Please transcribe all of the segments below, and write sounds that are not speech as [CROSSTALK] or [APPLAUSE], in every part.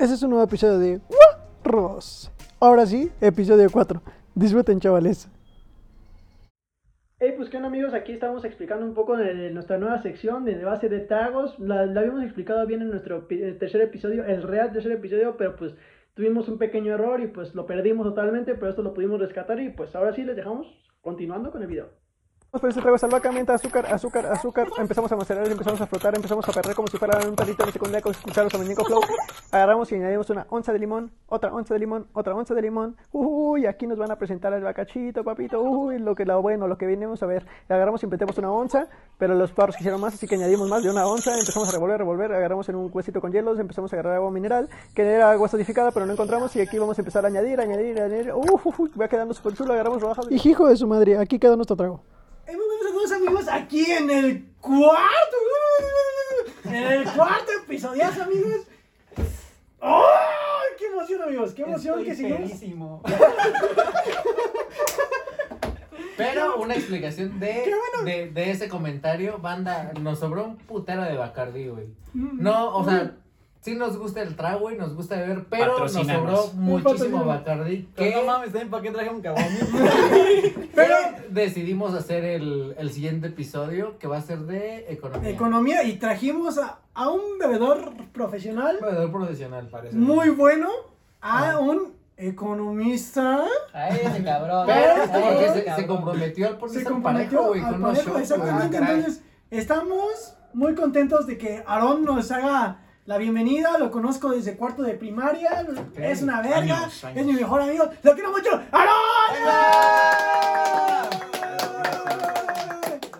Este es un nuevo episodio de Ros. Ahora sí, episodio 4. Disfruten, chavales. Hey, pues qué onda amigos, aquí estamos explicando un poco nuestra nueva sección de base de tragos. La, la habíamos explicado bien en nuestro eh, tercer episodio, el real tercer episodio, pero pues tuvimos un pequeño error y pues lo perdimos totalmente, pero esto lo pudimos rescatar y pues ahora sí les dejamos continuando con el video. Por ese trago de albahaca, menta, azúcar, azúcar, azúcar. Empezamos a macerar, empezamos a frotar, empezamos a perder como si fuera un tarrito de secundaria con los muñeco flow. Agarramos y añadimos una onza de limón, otra onza de limón, otra onza de limón. Uy, aquí nos van a presentar el bacachito, papito. Uy, lo que lo bueno, lo que venimos a ver. Agarramos y metemos una onza, pero los perros quisieron más, así que añadimos más de una onza. Empezamos a revolver, revolver. Agarramos en un huesito con hielos, empezamos a agarrar agua mineral, que era agua acidificada, pero no encontramos. Y aquí vamos a empezar a añadir, añadir, añadir. Uf, va quedando súper chulo. Agarramos rodajas. Y hijo de su madre, aquí queda nuestro trago. Muy buenos a todos amigos, aquí en el cuarto, en el cuarto episodiazo amigos. ¡Oh! ¡Qué emoción amigos! ¡Qué emoción Estoy que pedísimo. Pero una explicación de, bueno. de, de ese comentario, banda, nos sobró un putero de Bacardi, güey. Mm, No, o sea, sí nos gusta el trago y nos gusta beber, pero nos sobró muchísimo. Bacardi Que no mames, ¿saben para qué traje un cabrón? [LAUGHS] [LAUGHS] pero decidimos hacer el, el siguiente episodio que va a ser de economía. Economía y trajimos a, a un bebedor profesional Bebedor profesional, parece. muy bueno, a Ah. un economista. A ese cabrón. Pero porque se, comprometió al ponerse Se al comprometió parejo, güey, al parejo, exactamente. Ah. Entonces, estamos muy contentos de que Aarón nos haga la bienvenida. Lo conozco desde cuarto de primaria. Es una verga. Años, años. Es mi mejor amigo. Lo quiero mucho.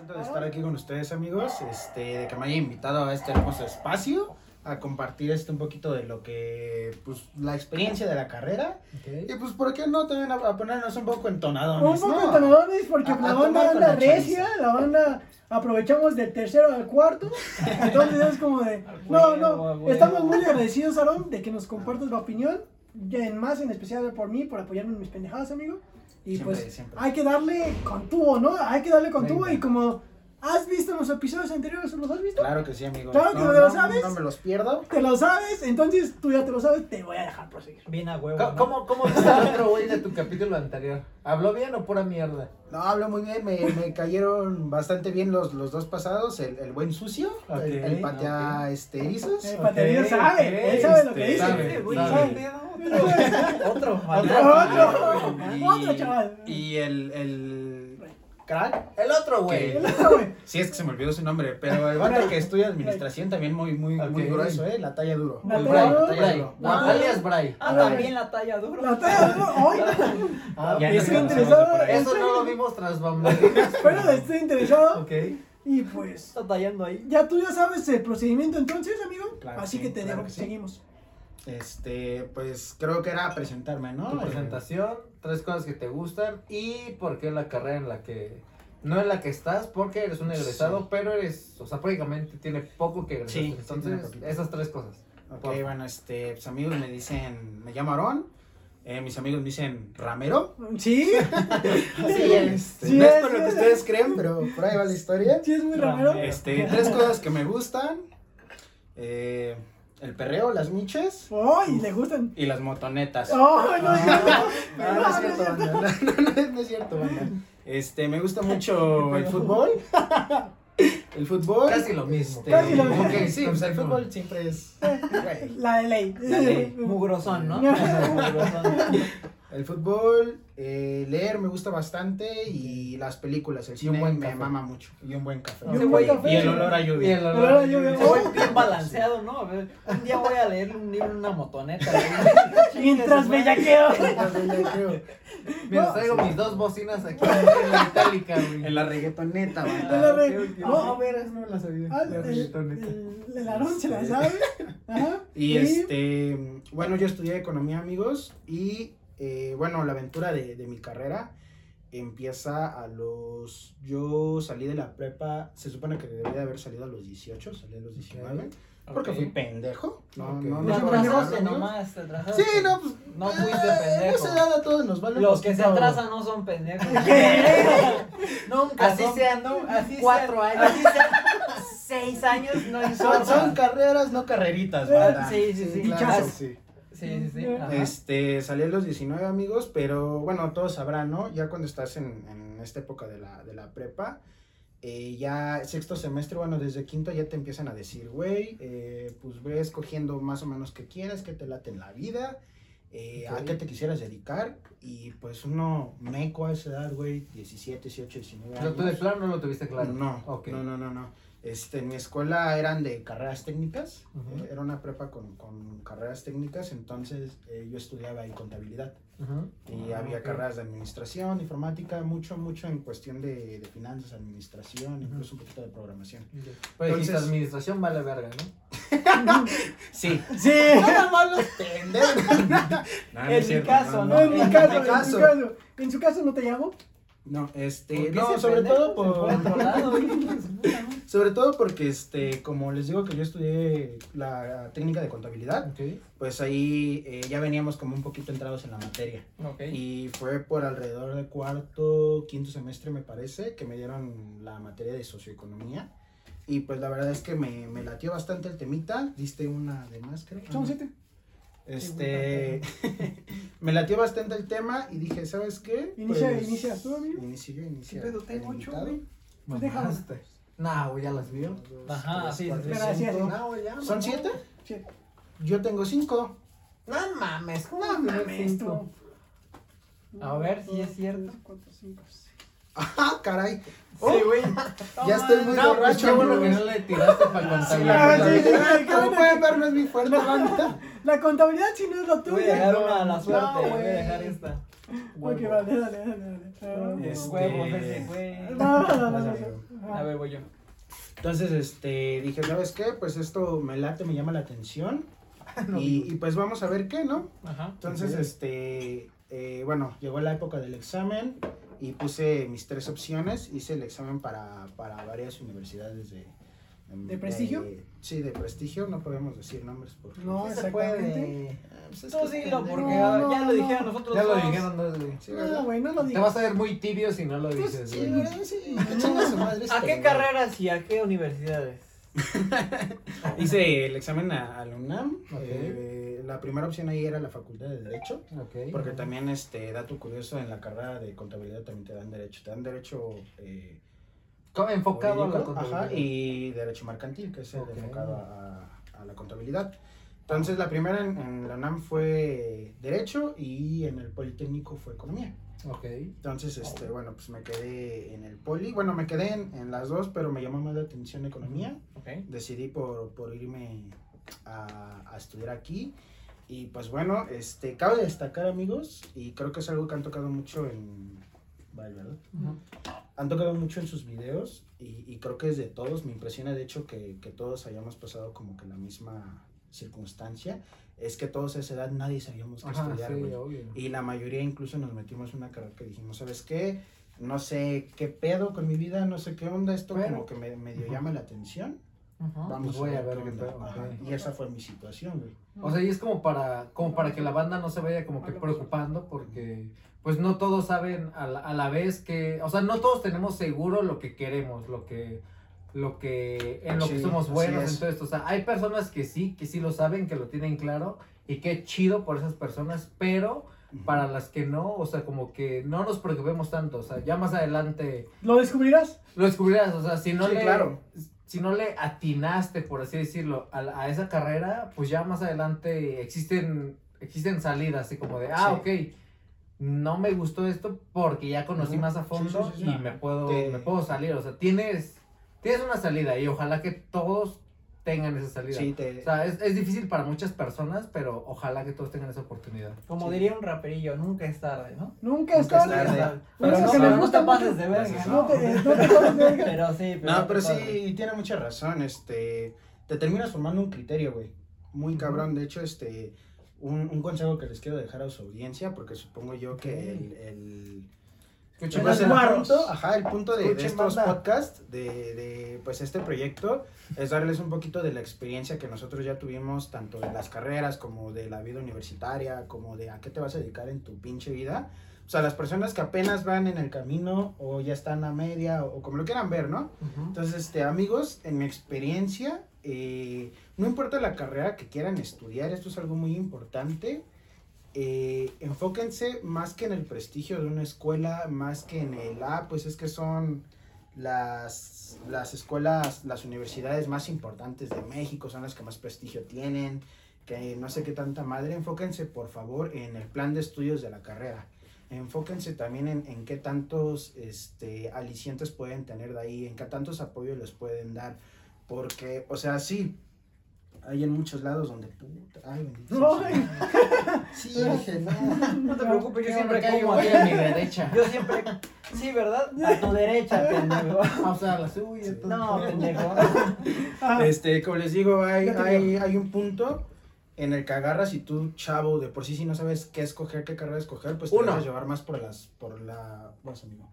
De estar aquí con ustedes, amigos. Este, de que me haya invitado a este hermoso espacio a compartir este un poquito de lo que, pues, la experiencia de la carrera. Y pues, ¿por qué no también a, a ponernos un poco entonadones? Un poco ¿no? entonadones porque A- la banda anda recia, la banda aprovechamos del tercero al cuarto, entonces es como de, [LAUGHS] no, no, estamos muy agradecidos, Aaron, de que nos compartas la opinión, y en más en especial por mí, por apoyarme en mis pendejadas, amigo, y Siempre, pues siempre. hay que darle con tubo, ¿no? Hay que darle con tubo Venga. y como has visto los episodios anteriores, ¿los has visto? Claro que sí, amigo. Claro que no, lo no, sabes. No me los pierdo. Te lo sabes, entonces tú ya te lo sabes, te voy a dejar proseguir. Bien a huevo. ¿Cómo, cómo, cómo viste al otro güey de tu [LAUGHS] capítulo anterior? ¿Habló bien o pura mierda? No, hablo muy bien, me, me cayeron bastante bien los, los dos pasados, el, el buen sucio, el, el patea ok. este, erizos. El paterío sabe, él sabe lo que dice. sabe, güey, sabe. [LAUGHS] Otro, Otro, otro, Y- otro chaval. Y el, el crack, El otro güey. Sí es que se me olvidó su nombre, pero el vato que estudia administración también muy, muy, muy Ok. grueso, eh, la talla duro. La El talla Bray, duro. Bray. duro. No, alias Bray. Ah, también la talla duro. La talla, ¿no? Hoy. [LAUGHS] Ah, Ya nos Estoy interesado. Eso no lo vimos tras bambalinas. Pero estoy interesado. Ok. Y pues, Está tallando ahí. ya tú ya sabes el procedimiento entonces, amigo. Claro Así que que sí, te claro dejo, que sí. seguimos. Este, pues creo que era presentarme, ¿no? Tu Eh, presentación, tres cosas que te gustan y por qué la carrera en la que. No en la que estás, porque eres un egresado, Sí. pero eres. O sea, prácticamente tiene poco que egresaste. Sí, Entonces, esas tres cosas. Ok, Por- bueno, este, pues amigos me dicen, me llamo Aarón, eh, mis amigos me dicen Ramero. ¿Sí? [LAUGHS] Sí, este, Sí no es es, por lo que es. ustedes creen, pero por ahí va la historia. Sí, es muy ramero. Este, tres cosas que me gustan. eh, el perreo, las miches Oh, y le gustan. y las motonetas. Oh, no, no, No, no es cierto, banda. No, no, no es- no es cierto, banda. Este, me gusta [LAUGHS] mucho el fútbol. [LAUGHS] El fútbol. Casi lo mismo. Este, Casi lo mismo. ok, sí, pues el fútbol siempre es. La de ley. La ley. Mugrosón, ¿no? [LAUGHS] Mugrosón. El fútbol, eh, leer me gusta bastante y las películas, el Y un cine buen me café. mama mucho. Y un buen café. Y un buen café. Y el olor a Y lluvia. el La olor. veo- Se fue bien balanceado, ¿no? A Un día voy a leer un libro en una motoneta. [LAUGHS] Mientras bellaqueo. Mira, traigo mis dos bocinas aquí en la itálica, güey. En la reggaetoneta, En banda. la re- ok, ok. No, a ver, no la sabía. Ah, La el, reggaetoneta. el, el Aarón se la sabe. [LAUGHS] Ajá. Y este, bueno, yo estudié economía, amigos, y eh, bueno, la aventura de, de mi carrera empieza a los, yo salí de la prepa, se supone que debería de haber salido a los 18, salí a los 19, porque Ok. fui pendejo, no, Ok. no, Te no, se atrasaste nomás, te atrasaste. Sí, no, pues, No fuiste eh, pendejo. esa edad a todos nos vale Los que se atrasan no son pendejos. [LAUGHS] Nunca Así son sean, ¿no? Así cuatro sean- años. Así sean seis años, no Son, importa. son carreras, no carreritas, ¿verdad? Sí, sí, sí. claro, sí. Sí, sí, sí. Ajá. Este, salí a los 19 amigos, pero bueno, todos sabrán, ¿no? Ya cuando estás en, en esta época de la, de la prepa, eh, ya sexto semestre, bueno, desde quinto ya te empiezan a decir, güey, eh, pues ve escogiendo más o menos qué quieres, qué te late en la vida, eh, a qué te quisieras dedicar. Y pues uno meco a esa edad, güey, 17, 18, 19 ¿Pero años. tú de plano no lo tuviste claro? No, no, no, no. Este, en mi escuela eran de carreras técnicas, eh, era una prepa con, con carreras técnicas, entonces eh, yo estudiaba ahí contabilidad y Ah, había carreras de administración, informática, mucho, mucho en cuestión de, de finanzas, administración, incluso un poquito de programación. Pues Entonces- administración vale verga, ¿no? [LAUGHS] Sí. [LAUGHS] Sí. [LAUGHS] Nada más los pendejos. No, no es En mi caso, No, en mi En caso, en caso. mi caso. En su caso no te llamo. No, ¿Por este, no, sobre todo a por, otro lado, sobre todo porque, este, como les digo que yo estudié la técnica de contabilidad, pues ahí eh, ya veníamos como un poquito entrados en la materia. Ok. Y fue por alrededor de cuarto, quinto semestre, me parece, que me dieron la materia de socioeconomía. Y pues la verdad es que me, me latió bastante el temita. Diste una de más, creo. Son siete. Este. [LAUGHS] me latió bastante el tema y dije, ¿sabes qué? Inicia, Pues, inicia tú, amigo. Inicio yo, inicia. ¿Qué pedo? Tengo ocho, güey. Pues déjalo. Nah, güey, ya las vio. Ajá, tres, sí, cuatro, sí. Pero así, cinco. así. No, güey, ya. ¿Son mamá. siete? Siete. Yo tengo cinco. No mames, ¿cómo No mames, tú. A ver si es cierto. tres, cuatro, cinco, seis. ¡Ah, caray! Sí, güey. Ya estoy muy No, pues borracho. qué bueno que no le tiraste para Ah, contabilidad. sí, sí, Como pueden ver, no es mi fuerte, bandita. La contabilidad si no es lo tuyo. Voy a dejar una a la suerte. No, voy a dejar esta. Ok, vale, dale, dale, dale. Este- Huevos ese, güey. No, no, no, no, A ver, voy yo. Entonces, este, dije, ¿sabes qué? Pues esto me late, me llama la atención. [LAUGHS] y, y pues vamos a ver qué, ¿no? Ajá. Entonces, este, eh, bueno, llegó la época del examen y puse mis tres opciones. Hice el examen para, para varias universidades de... ¿De prestigio? sí, de prestigio, no podemos decir nombres porque... No, se puede. Ah, pues es Tú dilo, porque No, no, ya lo no. dijeron nosotros Ya lo dijeron dos, güey. Sí, ¿verdad? No, güey, no lo Te digas. vas a ver muy tibio si no lo Pues, dices, sí. Sí, [LAUGHS] ¿A este, qué carreras y a qué universidades? [LAUGHS] Hice el examen a, la UNAM. Eh, la primera opción ahí era la Facultad de Derecho. Porque también, este, dato curioso, en la carrera de contabilidad también te dan derecho. Te dan derecho eh, Enfocado a la jurídico, contabilidad. ajá, y derecho mercantil, que es el Ok. enfocado a, a- la contabilidad. Entonces, la primera en, en la UNAM fue Derecho y en el Politécnico fue Economía. Ok. Entonces, este, bueno, pues me quedé en el Poli. Bueno, me quedé en, en las dos, pero me llamó más la atención Economía Ok. decidí por, por irme a, a estudiar aquí. Y pues bueno, este, cabe destacar amigos, y creo que es algo que han tocado mucho en... Vale, ¿verdad? Han tocado mucho en sus videos y, y creo que es de todos. Me impresiona de hecho que, que todos hayamos pasado como que la misma circunstancia. Es que todos a esa edad nadie sabíamos qué Ajá, estudiar, sí, obvio. Y la mayoría incluso nos metimos en una carrera que dijimos, ¿sabes qué? No sé qué pedo con mi vida, no sé qué onda, esto Pero- como que me, medio llama la atención. Ajá. Vamos Pues voy a ver qué qué onda. pedo, Ajá, ok. Y esa fue mi situación, güey. O sea, y es como para, como para que la banda no se vaya como que preocupando porque pues no todos saben a la, a la vez que, o sea, no todos tenemos seguro lo que queremos, lo que, lo que, en lo que Sí, somos buenos, es. entonces, o sea, hay personas que sí, que sí lo saben, que lo tienen claro y qué chido por esas personas, pero para las que no, o sea, como que no nos preocupemos tanto, o sea, ya más adelante ¿Lo descubrirás? lo descubrirás, o sea, si no Sí, le, claro. si no le atinaste, por así decirlo, a, a esa carrera, pues ya más adelante existen, existen salidas, así como de, ah, ok, no me gustó esto porque ya conocí más a fondo sí, sí, sí. y me puedo, Te- me puedo salir, o sea, tienes, tienes una salida y ojalá que todos tengan esa salida. Sí, te... O sea, es, es difícil para muchas personas, pero ojalá que todos tengan esa oportunidad. Como Sí. diría un raperillo, nunca es tarde, ¿no? Nunca es Nunca es tarde. tarde. Pero no, que pero les no gusta te pases mucho. de verga, Gracias. No ¿no? te, no te pases de verga. [LAUGHS] Pero sí, pero No, pero sí, tiene mucha razón, este, te terminas formando un criterio, güey, muy cabrón, de hecho, este, un, un consejo que les quiero dejar a su audiencia, porque supongo yo que el, el, Escuchen, el punto, ajá, el punto de, de estos banda. podcasts, de, de, pues, este proyecto, es darles un poquito de la experiencia que nosotros ya tuvimos, tanto de las carreras, como de la vida universitaria, como de a qué te vas a dedicar en tu pinche vida, o sea, las personas que apenas van en el camino, o ya están a media, o, o como lo quieran ver, ¿no? Ujú. Entonces, este, amigos, en mi experiencia, eh, no importa la carrera que quieran estudiar, esto es algo muy importante. eh, enfóquense más que en el prestigio de una escuela, más que en el, ah, pues es que son las, las escuelas, las universidades más importantes de México, son las que más prestigio tienen, que no sé qué tanta madre, enfóquense por favor en el plan de estudios de la carrera. Enfóquense también en, en qué tantos este, alicientes pueden tener de ahí, en qué tantos apoyos les pueden dar. Porque, o sea, sí, hay en muchos lados donde puta. Ay, bendito. Señor. [LAUGHS] Sí, dije, no. No te preocupes, yo siempre bueno hay aquí a mi derecha. Yo siempre. Sí, ¿verdad? A tu derecha, [LAUGHS] pendejo. O sea, la suya. No, pendejo. [LAUGHS] Este, como les digo, hay, hay, hay un punto en el que agarras y tú, chavo, de por sí si no sabes qué escoger, qué carrera escoger, pues te Uno. dejas llevar más por las, por la, vas amigo.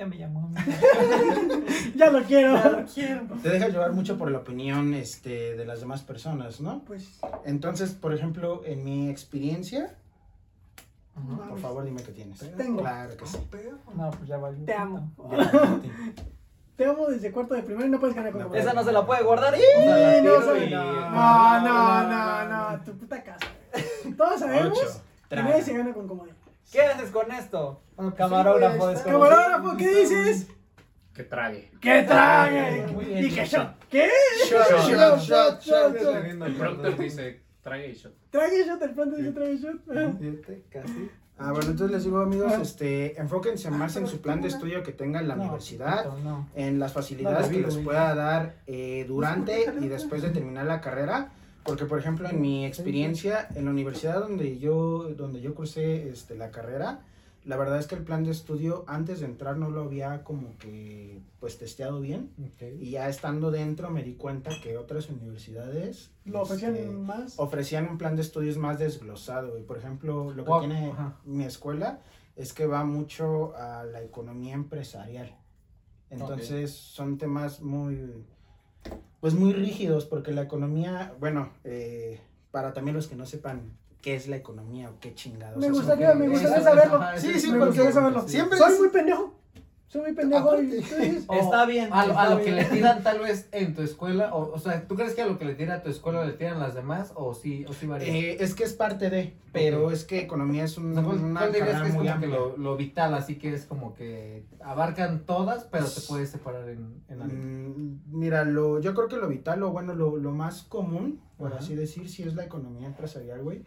Ya me llamó. [LAUGHS] ya lo quiero. Ya lo quiero. Te dejas llevar mucho por la opinión, este, de las demás personas, ¿no? Pues, Entonces, por ejemplo, en mi experiencia, por favor dime qué tienes. Tengo. Claro que sí. No, pues ya valió. te amo. Ya, [LAUGHS] Te amo desde cuarto de primero y no puedes ganar con No. Esa no se la puede guardar. Sí, no, y- no, no, no, no, tu puta casa. güey. [LAUGHS] Todos sabemos Ocho. que nadie se gana con comodín. ¿Qué haces con esto? Ah, pues Camarógrafo sí, desconocido. Camarógrafo, ¿qué dices? Que trague. ¡Que trague! Bien, Y que shot. ¿Qué? Shot, Shot, shot, shot, shot, shot. El prompter dice trague y shot. Trague shot, el pronto dice trague shot. [LAUGHS] Ajá. Fíjate, casi. Ah, bueno, entonces les digo, amigos, Ah. este, enfóquense más en su plan de estudio que tenga en la No, universidad. no. en las facilidades No, que les pueda dar eh, durante y después de terminar la carrera. Porque, por ejemplo, en mi experiencia, en la universidad donde yo, donde yo cursé este, la carrera, la verdad es que el plan de estudio antes de entrar no lo había como que pues testeado bien. Y ya estando dentro me di cuenta que otras universidades Lo ofrecían este, más. ofrecían un plan de estudios más desglosado. Y por ejemplo, lo que tiene ajá. mi escuela es que va mucho a la economía empresarial. Entonces son temas muy, pues muy rígidos porque la economía, bueno, eh, para también los que no sepan qué es la economía o qué chingados. Me es, gustaría, me gustaría saberlo. Sí, sí, me porque gustaría saberlo. siempre Soy es- muy pendejo. Soy muy pendejo y Aparte. ustedes- [LAUGHS] Está bien. A, lo- a que le tiran tal vez en tu escuela, o, o sea, ¿tú crees que a lo que le tira a tu escuela le tiran las demás o sí, o sí varía? Eh, es que es parte de, pero es que economía es un- O sea, ¿cuál- una cuál dirías carrera que es muy como que lo, lo vital, así que es como que abarcan todas, pero te puedes separar en, en algo? Mm, Mira, lo, yo creo que lo vital, o bueno, lo, lo más común, por Ajá. así decir, sí es la economía empresarial, güey.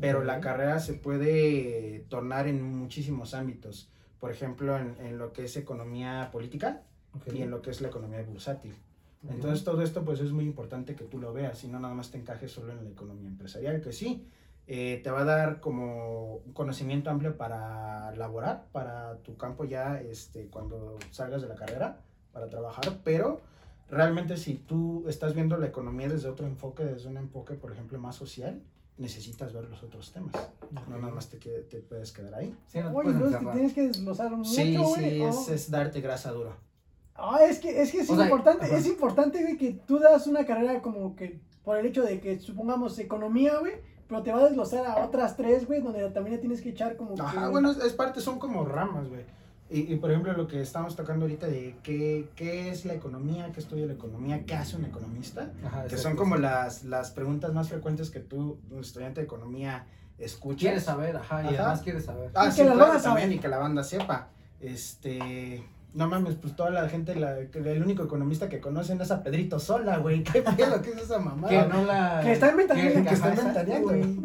Pero la carrera se puede tornar en muchísimos ámbitos. Por ejemplo, en, en lo que es economía política Ok. y en lo que es la economía bursátil. Entonces todo esto pues es muy importante que tú lo veas y no nada más te encajes solo en la economía empresarial, que sí, eh, te va a dar como un conocimiento amplio para laborar, para tu campo ya este, cuando salgas de la carrera, para trabajar, pero realmente si tú estás viendo la economía desde otro enfoque, desde un enfoque por ejemplo más social, necesitas ver los otros temas, no nada más te, te puedes quedar ahí. Sí, no te Oye, te tienes que desglosar mucho, Sí, güey. sí, Oh. es, es darte grasa dura. Ah, es que es, que es O importante, es importante, güey, que tú das una carrera como que por el hecho de que supongamos economía, güey, pero te va a desglosar a otras tres, güey, donde también le tienes que echar como Ajá, que... bueno, es, es parte, son como ramas, güey. Y, y, por ejemplo, lo que estamos tocando ahorita de qué, qué es la economía, qué estudia la economía, qué hace un economista, Ajá, que son como las, las preguntas más frecuentes que tú, un estudiante de economía, escuchas. Quieres saber, ajá, y Ajá. además quieres saber. Ah, Y sí, que la claro, banda también, sabe. y que la banda sepa. Este, no mames, pues toda la gente, la, el único economista que conocen es a Pedrito Sola, güey. [LAUGHS] ¿Qué pedo? ¿Qué es esa mamada? Que no la... Que está inventando, que- que está inventando, güey.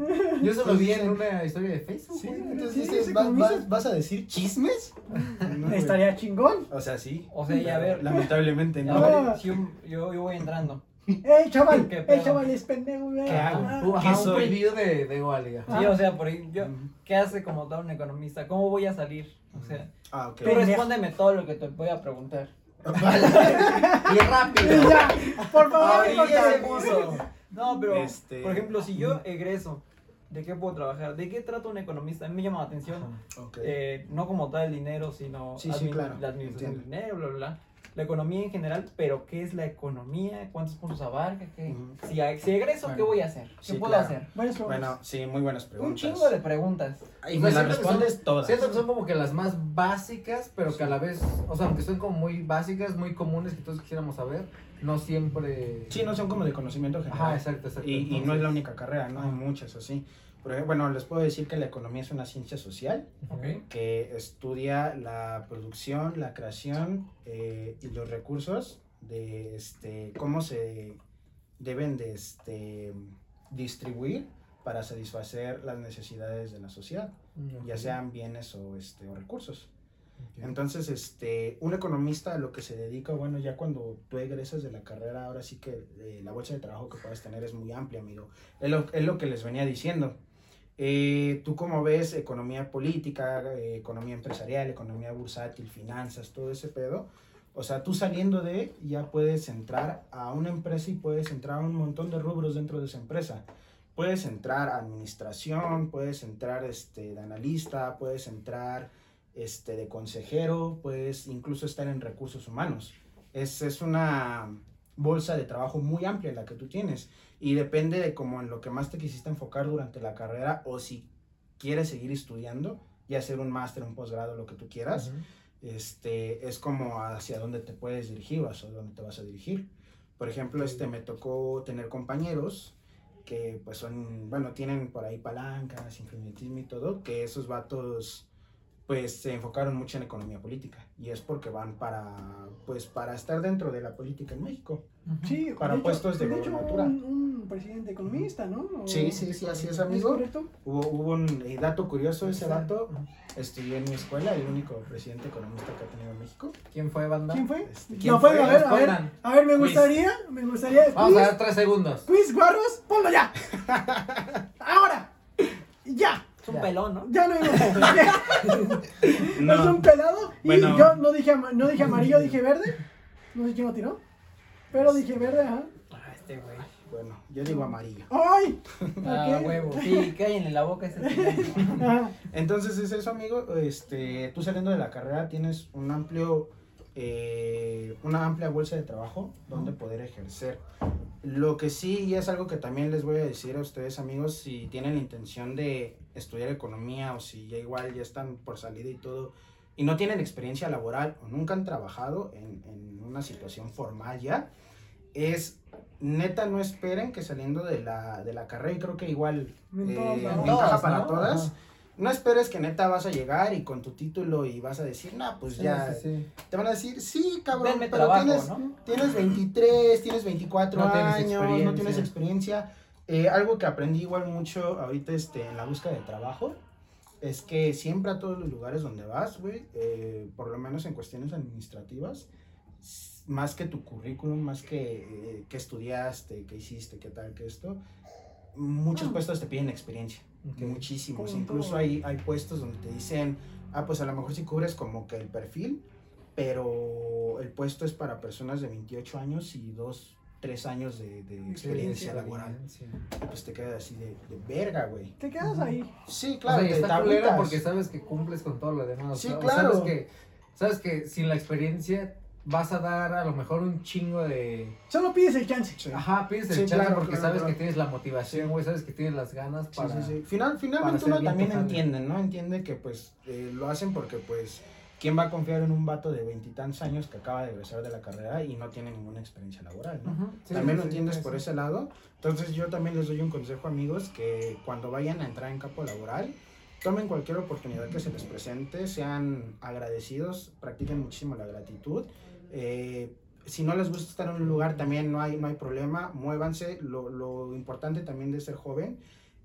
Yo solo vi en una historia de Facebook, Sí, güey. entonces Sí, dices, es ¿vas, economista. vas- vas a decir chismes? [LAUGHS] No. Estaría chingón. O sea, sí. O sea, ya a ver. Lamentablemente no. ver, si un- yo, yo voy entrando. ¡Ey, chaval! ¿Qué ¡Ey, pedo? chaval, es pendejo, güey! ¿Qué hago? Ah, Uh, ajá, ¿Qué un soy? preview de, de ajá. Sí, o sea, por ahí, yo. ¿qué hace como tal un economista? ¿Cómo voy a salir? O sea, Ah, ok. tú Pendejo. respóndeme todo lo que te voy a preguntar. [LAUGHS] Y rápido. [LAUGHS] Ya, por favor, corta. ese puso. No, pero, Este- por ejemplo, si yo egreso, ¿de qué puedo trabajar? ¿De qué trata un economista? A mí me llama la atención, Ok. eh, no como tal el dinero, sino Sí, sí, claro, la administración del dinero, bla, bla, bla. La economía en general, pero ¿qué es la economía? ¿Cuántos puntos abarca? ¿Qué? Si, si egreso, ¿qué Bueno, voy a hacer? ¿Qué sí, puedo claro. hacer? Buenas preguntas. Bueno, sí, muy buenas Un preguntas. chingo de preguntas. Y O me sea, las respondes son- todas. Siento que son como que las más básicas, pero que a la vez, o sea, aunque son como muy básicas, muy comunes que todos quisiéramos saber, no siempre... Sí, no son como de conocimiento general. Ajá, exacto, exacto. Y, y no es la única carrera, ¿no? Hay muchas así. Por ejemplo, bueno, les puedo decir que la economía es una ciencia social Ok. que estudia la producción, la creación eh, y los recursos de este, cómo se deben de este, distribuir para satisfacer las necesidades de la sociedad, Mm, ya ok. sean bienes o, este, o recursos. Ok. Entonces, este, un economista a lo que se dedica, bueno, ya cuando tú egresas de la carrera, ahora sí que eh, la bolsa de trabajo que puedes tener es muy amplia, amigo. Es lo, es lo que les venía diciendo. Eh, tú como ves, economía política, eh, economía empresarial, economía bursátil, finanzas, todo ese pedo. O sea, tú saliendo de, ya puedes entrar a una empresa y puedes entrar a un montón de rubros dentro de esa empresa. Puedes entrar a administración, puedes entrar este, de analista, puedes entrar este, de consejero, puedes incluso estar en recursos humanos. Es, es una bolsa de trabajo muy amplia la que tú tienes y depende de como en lo que más te quisiste enfocar durante la carrera o si quieres seguir estudiando y hacer un máster, un posgrado, lo que tú quieras, este, es como hacia dónde te puedes dirigir o hacia dónde te vas a dirigir. Por ejemplo, este, me tocó tener compañeros que pues son, bueno, tienen por ahí palancas, influyentismo y todo, que esos vatos pues se enfocaron mucho en economía política y es porque van para pues para estar dentro de la política en México. Sí, Para de hecho- puestos de de hecho, gobernatura. un, un presidente economista, ¿no? O- Sí, sí, sí, así es, ¿Es amigo. Hubo, hubo un eh, dato curioso, ese vato estudió en mi escuela, el único presidente economista que ha tenido México. ¿Quién fue, banda? ¿Quién fue? Este, No ¿quién fue, fue? a ver, a ver, a ver, me Quiz. gustaría, me gustaría. Vamos a dar tres segundos. quiz, guarros, ponlo ya. [LAUGHS] Ahora, ya, Es un Ya. pelón, ¿no? ya no hay más. [LAUGHS] No. Es un pelado y Bueno. yo no dije, no dije amarillo, dije verde. No sé quién lo tiró, pero dije verde, ajá. Ah, este güey. Bueno, yo digo amarillo. ¡Ay! Ah, huevo. Sí, [LAUGHS] cállenle la boca ese. Entonces es eso, amigo. Este, tú saliendo de la carrera tienes un amplio, eh, una amplia bolsa de trabajo donde poder ejercer. Lo que sí y es algo que también les voy a decir a ustedes, amigos, si tienen la intención de estudiar economía o si ya igual ya están por salida y todo y no tienen experiencia laboral o nunca han trabajado en, en una situación formal ya, es neta no esperen que saliendo de la, de la carrera y creo que igual eh, Todas, para ¿no? todas. Ajá. No esperes que neta vas a llegar y con tu título y vas a decir, nah, pues Sí, ya. sí, sí. Te van a decir, sí, cabrón, Denme pero trabajo, tienes, ¿no? tienes 23, tienes 24 No tienes años, no experiencia. tienes experiencia. Eh, algo que aprendí igual mucho ahorita este, en la búsqueda de trabajo es que siempre a todos los lugares donde vas, güey, eh, por lo menos en cuestiones administrativas, más que tu currículum, más que eh, qué estudiaste, qué hiciste, qué tal, qué esto, muchos Ah. puestos te piden experiencia. Ok. Muchísimos. Incluso hay, hay puestos donde te dicen, ah, pues a lo mejor si cubres como que el perfil, pero el puesto es para personas de 28 años y 2, 3 años de, de experiencia laboral. Y Pues te quedas así de, de verga, güey. Te quedas ahí. Sí, O claro, sea, y está agüitas. porque sabes que cumples con todo lo demás. o Sí, o claro. Sabes que, sabes que sin la experiencia vas a dar a lo mejor un chingo de... Solo pides el chance. Sí. Ajá, pides el Sí, chance claro, porque claro, sabes claro. que tienes la motivación, güey, sabes que tienes las ganas Sí, para... sí, sí. Final, finalmente uno también entiende, ¿no? Entiende que pues eh, lo hacen porque pues ¿quién va a confiar en un vato de veintitantos años que acaba de egresar de la carrera y no tiene ninguna experiencia laboral, ¿no? Ujú, sí, también lo sí, entiendes sí, por ese lado. Entonces yo también les doy un consejo, amigos, que cuando vayan a entrar en campo laboral, tomen cualquier oportunidad que se les presente, sean agradecidos, practiquen muchísimo la gratitud. Eh, si no les gusta estar en un lugar, también no hay, no hay problema, muévanse. Lo, lo importante también de ser joven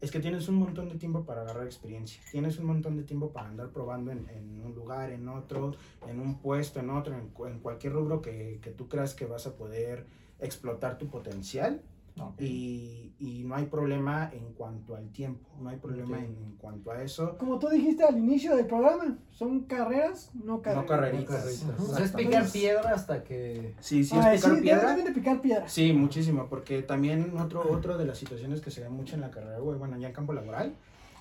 es que tienes un montón de tiempo para agarrar experiencia. Tienes un montón de tiempo para andar probando en, un lugar, en otro, en un puesto, en otro, en, en cualquier rubro que, que tú creas que vas a poder explotar tu potencial. Ok. Y, y no hay problema en cuanto al tiempo, no hay problema Ok. en, en cuanto a eso. Como tú dijiste al inicio del programa, son carreras, no carreras. No carreritas. No. O sea, es picar piedra hasta que... Sí, sí, Ah, es picar sí, piedra. deben de picar piedra. Sí, muchísimo, porque también otro, otro de las situaciones que se ve mucho en la carrera, bueno, ya en campo laboral,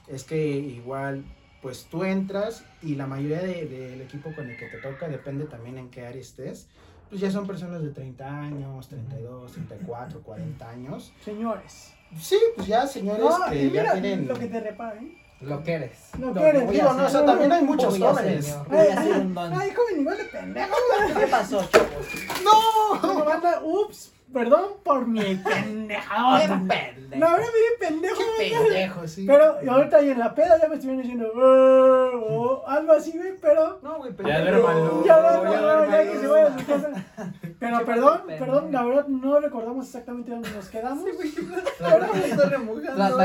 es que igual, pues tú entras y la mayoría de- del equipo con el que te toca, depende también en qué área estés, pues ya son personas de 30 años, 32, 34, 40 años. Señores. Sí, pues ya señores No, que mira ya tienen... lo que te reparen. Lo que eres. No quieres, voy digo, no, hacer- o sea, también hay muchos jóvenes. hacer, Voy a hacer un don. Ay, joven, igual de pendejo. ¿Qué pasó, [LAUGHS] chavos? Bueno, banda, ups, perdón por mi [LAUGHS] pendejado. Pendejo. No, ahora me pendejo. Pendejo, sí. Pero y ahorita ahí en la peda ya me estuvieron diciendo, o algo así, güey, pero. No, güey, Ya pendejo. duérmalo. Ya, ya duérmalo. ya que se vaya a su casa. [LAUGHS] Pero Qué perdón, perdón, la verdad no recordamos exactamente dónde nos quedamos. Me remojando.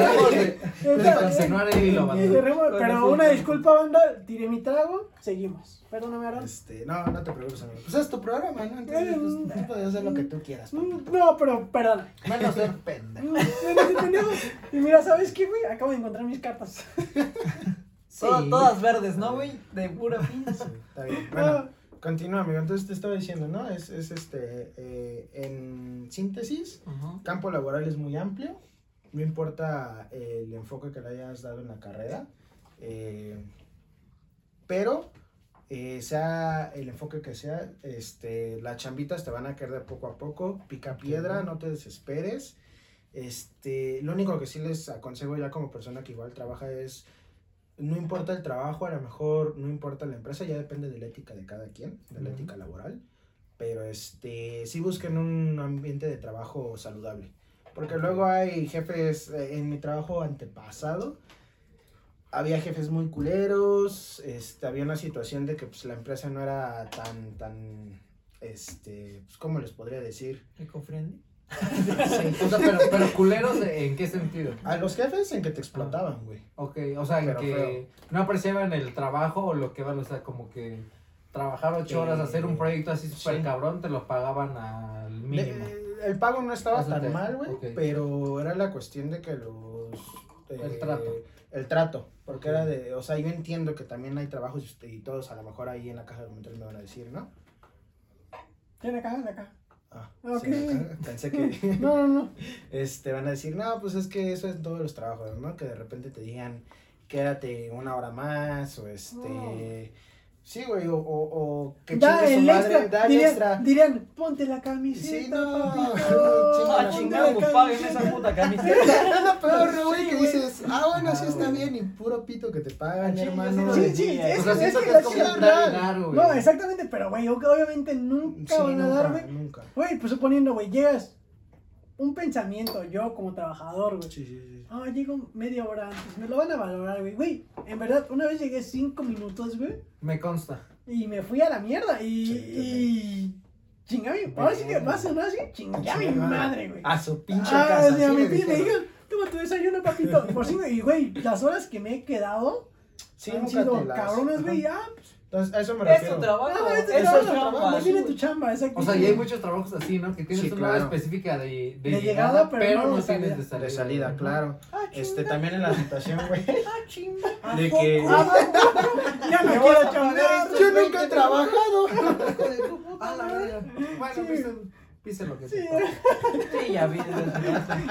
Hilo, Y banda. cerremos, Con Pero una disculpa, banda, tiré mi trago, seguimos. Perdóname, Aaron. Este, no, no te preocupes, amigo. Pues es tu programa, ¿no? Entonces, pues, tú puedes hacer lo que tú quieras. papá. No, pero perdón. Menos ser pendejo. Y mira, ¿sabes qué, güey? Acabo de encontrar mis cartas. [LAUGHS] Todas- Todas verdes, ¿no, güey? De pura pinza. Sí, está bien. Bueno, continúa, amigo. Entonces te estaba diciendo, ¿no? Es, es este, eh, en síntesis, Ajá. campo laboral es muy amplio. No importa el enfoque que le hayas dado en la carrera. eh, pero, eh, sea el enfoque que sea, este, las chambitas te van a caer de poco a poco. Pica piedra, no te desesperes. Este, lo único que sí les aconsejo ya como persona que igual trabaja es, no importa el trabajo, a lo mejor no importa la empresa, ya depende de la ética de cada quien, de la Ujú. ética laboral. Pero este, sí busquen un ambiente de trabajo saludable. Porque luego hay jefes, eh, en mi trabajo antepasado, había jefes muy culeros, este, había una situación de que pues, la empresa no era tan, tan, este, pues, ¿cómo les podría decir? Eco-friendly. Sí. [LAUGHS] O sea, pero, pero culeros, ¿en qué sentido? A los jefes en que te explotaban, güey. Ok, o sea, en que feo. no apreciaban el trabajo o lo que van, o sea, como que trabajar ocho horas, Eh, hacer un proyecto así súper sí. cabrón, te lo pagaban al mínimo. De- el pago no estaba Eso tan te- mal, güey, pero era la cuestión de que los... eh, El trato. El trato, porque era de, o sea, yo entiendo que también hay trabajos y todos a lo mejor ahí en la caja de comentarios me van a decir, ¿no? ¿Tiene acá? ¿De acá? Ah, Ok. sí, acá, pensé que... [LAUGHS] No, no, no. [LAUGHS] este, van a decir, no, pues es que eso es en todos los trabajos, ¿no? Que de repente te digan, quédate una hora más, o este... Sí, güey, o, o, o que Da chingue su el madre, extra. da el dirían, extra. dirían, ponte la camiseta, Sí, no. papito. [LAUGHS] Chinga Ah, la ponte chingado, la pues paguen camiseta". esa puta camiseta. [LAUGHS] Es lo peor, güey, Sí, que güey. dices, ah, bueno, sí Ah, está güey. bien, y puro pito que te pagan, Ah, sí, hermano. Sí, sí, Sí, es, o sea, es siento que que la es dar dar, güey. No, exactamente, pero güey, obviamente nunca Sí, van a dar, nunca, güey. nunca. Güey, pues suponiendo, güey, llegas un pensamiento, yo como trabajador, güey. Sí, sí, sí. Ah, llego media hora antes, me lo van a valorar, güey. Güey, en verdad, una vez llegué cinco minutos, güey, Me consta. y me fui a la mierda. Y. Sí, y chinga mi. Ahora sí que va a sonar así, chinga mi madre, güey. A su pinche Ah, casa. sí, a sí mi le pi- me dijeron. toma tu desayuno, papito. Por güey, y güey, las horas que me he quedado Sí, han sido cabronas, güey. Ah, pues, Entonces, a eso me Es refiero. tu trabajo. ah, es tu Eso es trabajo, tu chamba, exacto. O sea, y hay muchos trabajos así, ¿no? Que tienes Sí, una claro. específica de, de, De llegada, llegada, pero, pero no no de tienes salida. de salida. De salida, claro. Ah, Este, también en la situación, güey. Ah, chinga. [LAUGHS] ¿A De poco? que- Ah, Ya no Me quiero chambear. Yo nunca he 20 trabajado. [LAUGHS] [LAUGHS] A la verga. Bueno, Sí. pisen, pisen lo que Sí, sea. Sí, ya vi.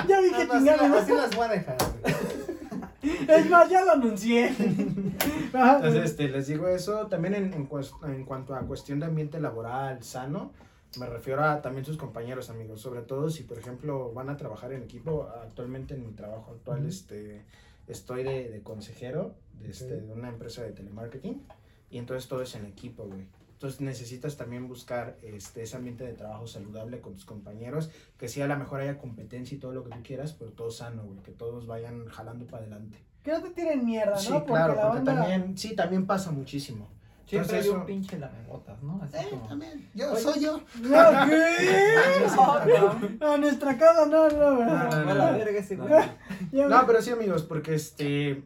Ya vi que chingada. así las voy a dejar. güey. Es más, ya lo anuncié. [LAUGHS] Entonces, este, les digo eso. También en, en, en cuanto a cuestión de ambiente laboral sano, me refiero a también sus compañeros, amigos. Sobre todo si, por ejemplo, van a trabajar en equipo. Actualmente en mi trabajo actual, este, estoy de, de consejero de, este, de una empresa de telemarketing. Y entonces todo es en equipo, güey. Entonces necesitas también buscar este, ese ambiente de trabajo saludable con tus compañeros, que sí a lo mejor haya competencia y todo lo que tú quieras, pero todo sano, güey, que todos vayan jalando para adelante. Que no te tiren mierda, ¿no? Sí, porque claro, la porque también, sí, también pasa muchísimo. Siempre hay Entonces, un pinche lamebotas, ¿no? Así Eh, como. también, yo Oye. soy yo. [LAUGHS] [LAUGHS] No, ¿qué? A nuestra casa no, no, No, ¿verdad? no, pero sí, amigos, porque este,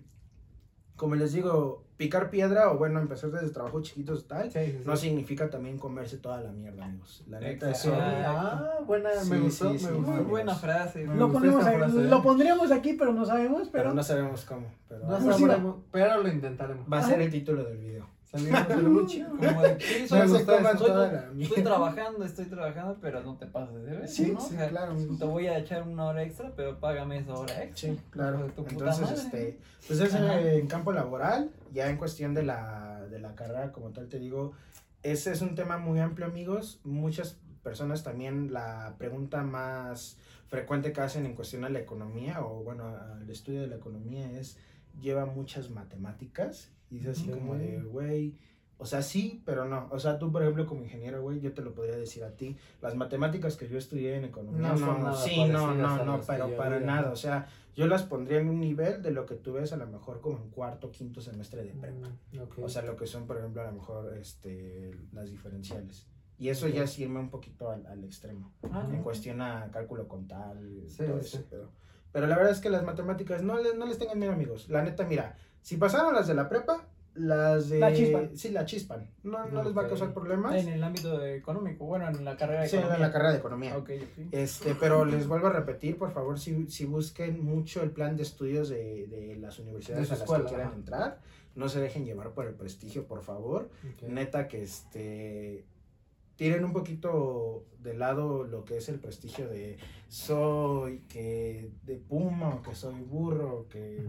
como les digo, picar piedra o bueno, empezar desde trabajos chiquitos y tal, Sí, sí, sí. no significa también comerse toda la mierda, amigos. La neta, eso. Ah, buena, Sí, me gustó, me muy gustó. Muy buena frase. Me Lo, ponemos frase, ¿eh? lo pondríamos aquí, pero no sabemos, Pero pero... no sabemos cómo. Pero No sabremos, pero lo intentaremos. va a ser el título del video. Salimos del buche. [LAUGHS] Como de, No se coman toda la Estoy mierda. trabajando, estoy trabajando, pero no te pases de ver. Sí, ¿no? sí, claro. Te voy a echar una hora extra, pero págame esa hora extra. Sí, claro. Entonces, este, pues es Ajá. eh, en campo laboral, ya en cuestión de la, de la carrera como tal, te digo, ese es un tema muy amplio, amigos. Muchas personas también la pregunta más frecuente que hacen en cuestión a la economía o bueno, al estudio de la economía es lleva muchas matemáticas y es así como de, güey, o sea, sí, pero no. O sea, tú, por ejemplo, como ingeniero, güey, yo te lo podría decir a ti. Las matemáticas que yo estudié en economía, No no, nada sí, no, no, no, pero para nada. O sea, yo las pondría en un nivel de lo que tú ves a lo mejor como en cuarto, quinto semestre de prepa. Mm, ok. O sea, lo que son, por ejemplo, a lo mejor este, las diferenciales. Y eso Ok. ya es irme un poquito al, al extremo. Ah, En no. cuestión a cálculo contable, Sí, todo sí. ese pedo. Pero la verdad es que las matemáticas no les, no les tengan miedo, amigos. La neta, mira, si pasaron las de la prepa, las de... La chispan. Sí, la chispan. No, no les va a causar problemas. En el ámbito económico, bueno, en la carrera de Sí, en economía. la carrera de economía. Ok, ok. Este, pero les vuelvo a repetir, por favor, si, si busquen mucho el plan de estudios de, de las universidades De a las escuela, que quieran entrar. No se dejen llevar por el prestigio, por favor. Neta que este tiren un poquito de lado lo que es el prestigio de soy que de puma o que soy burro que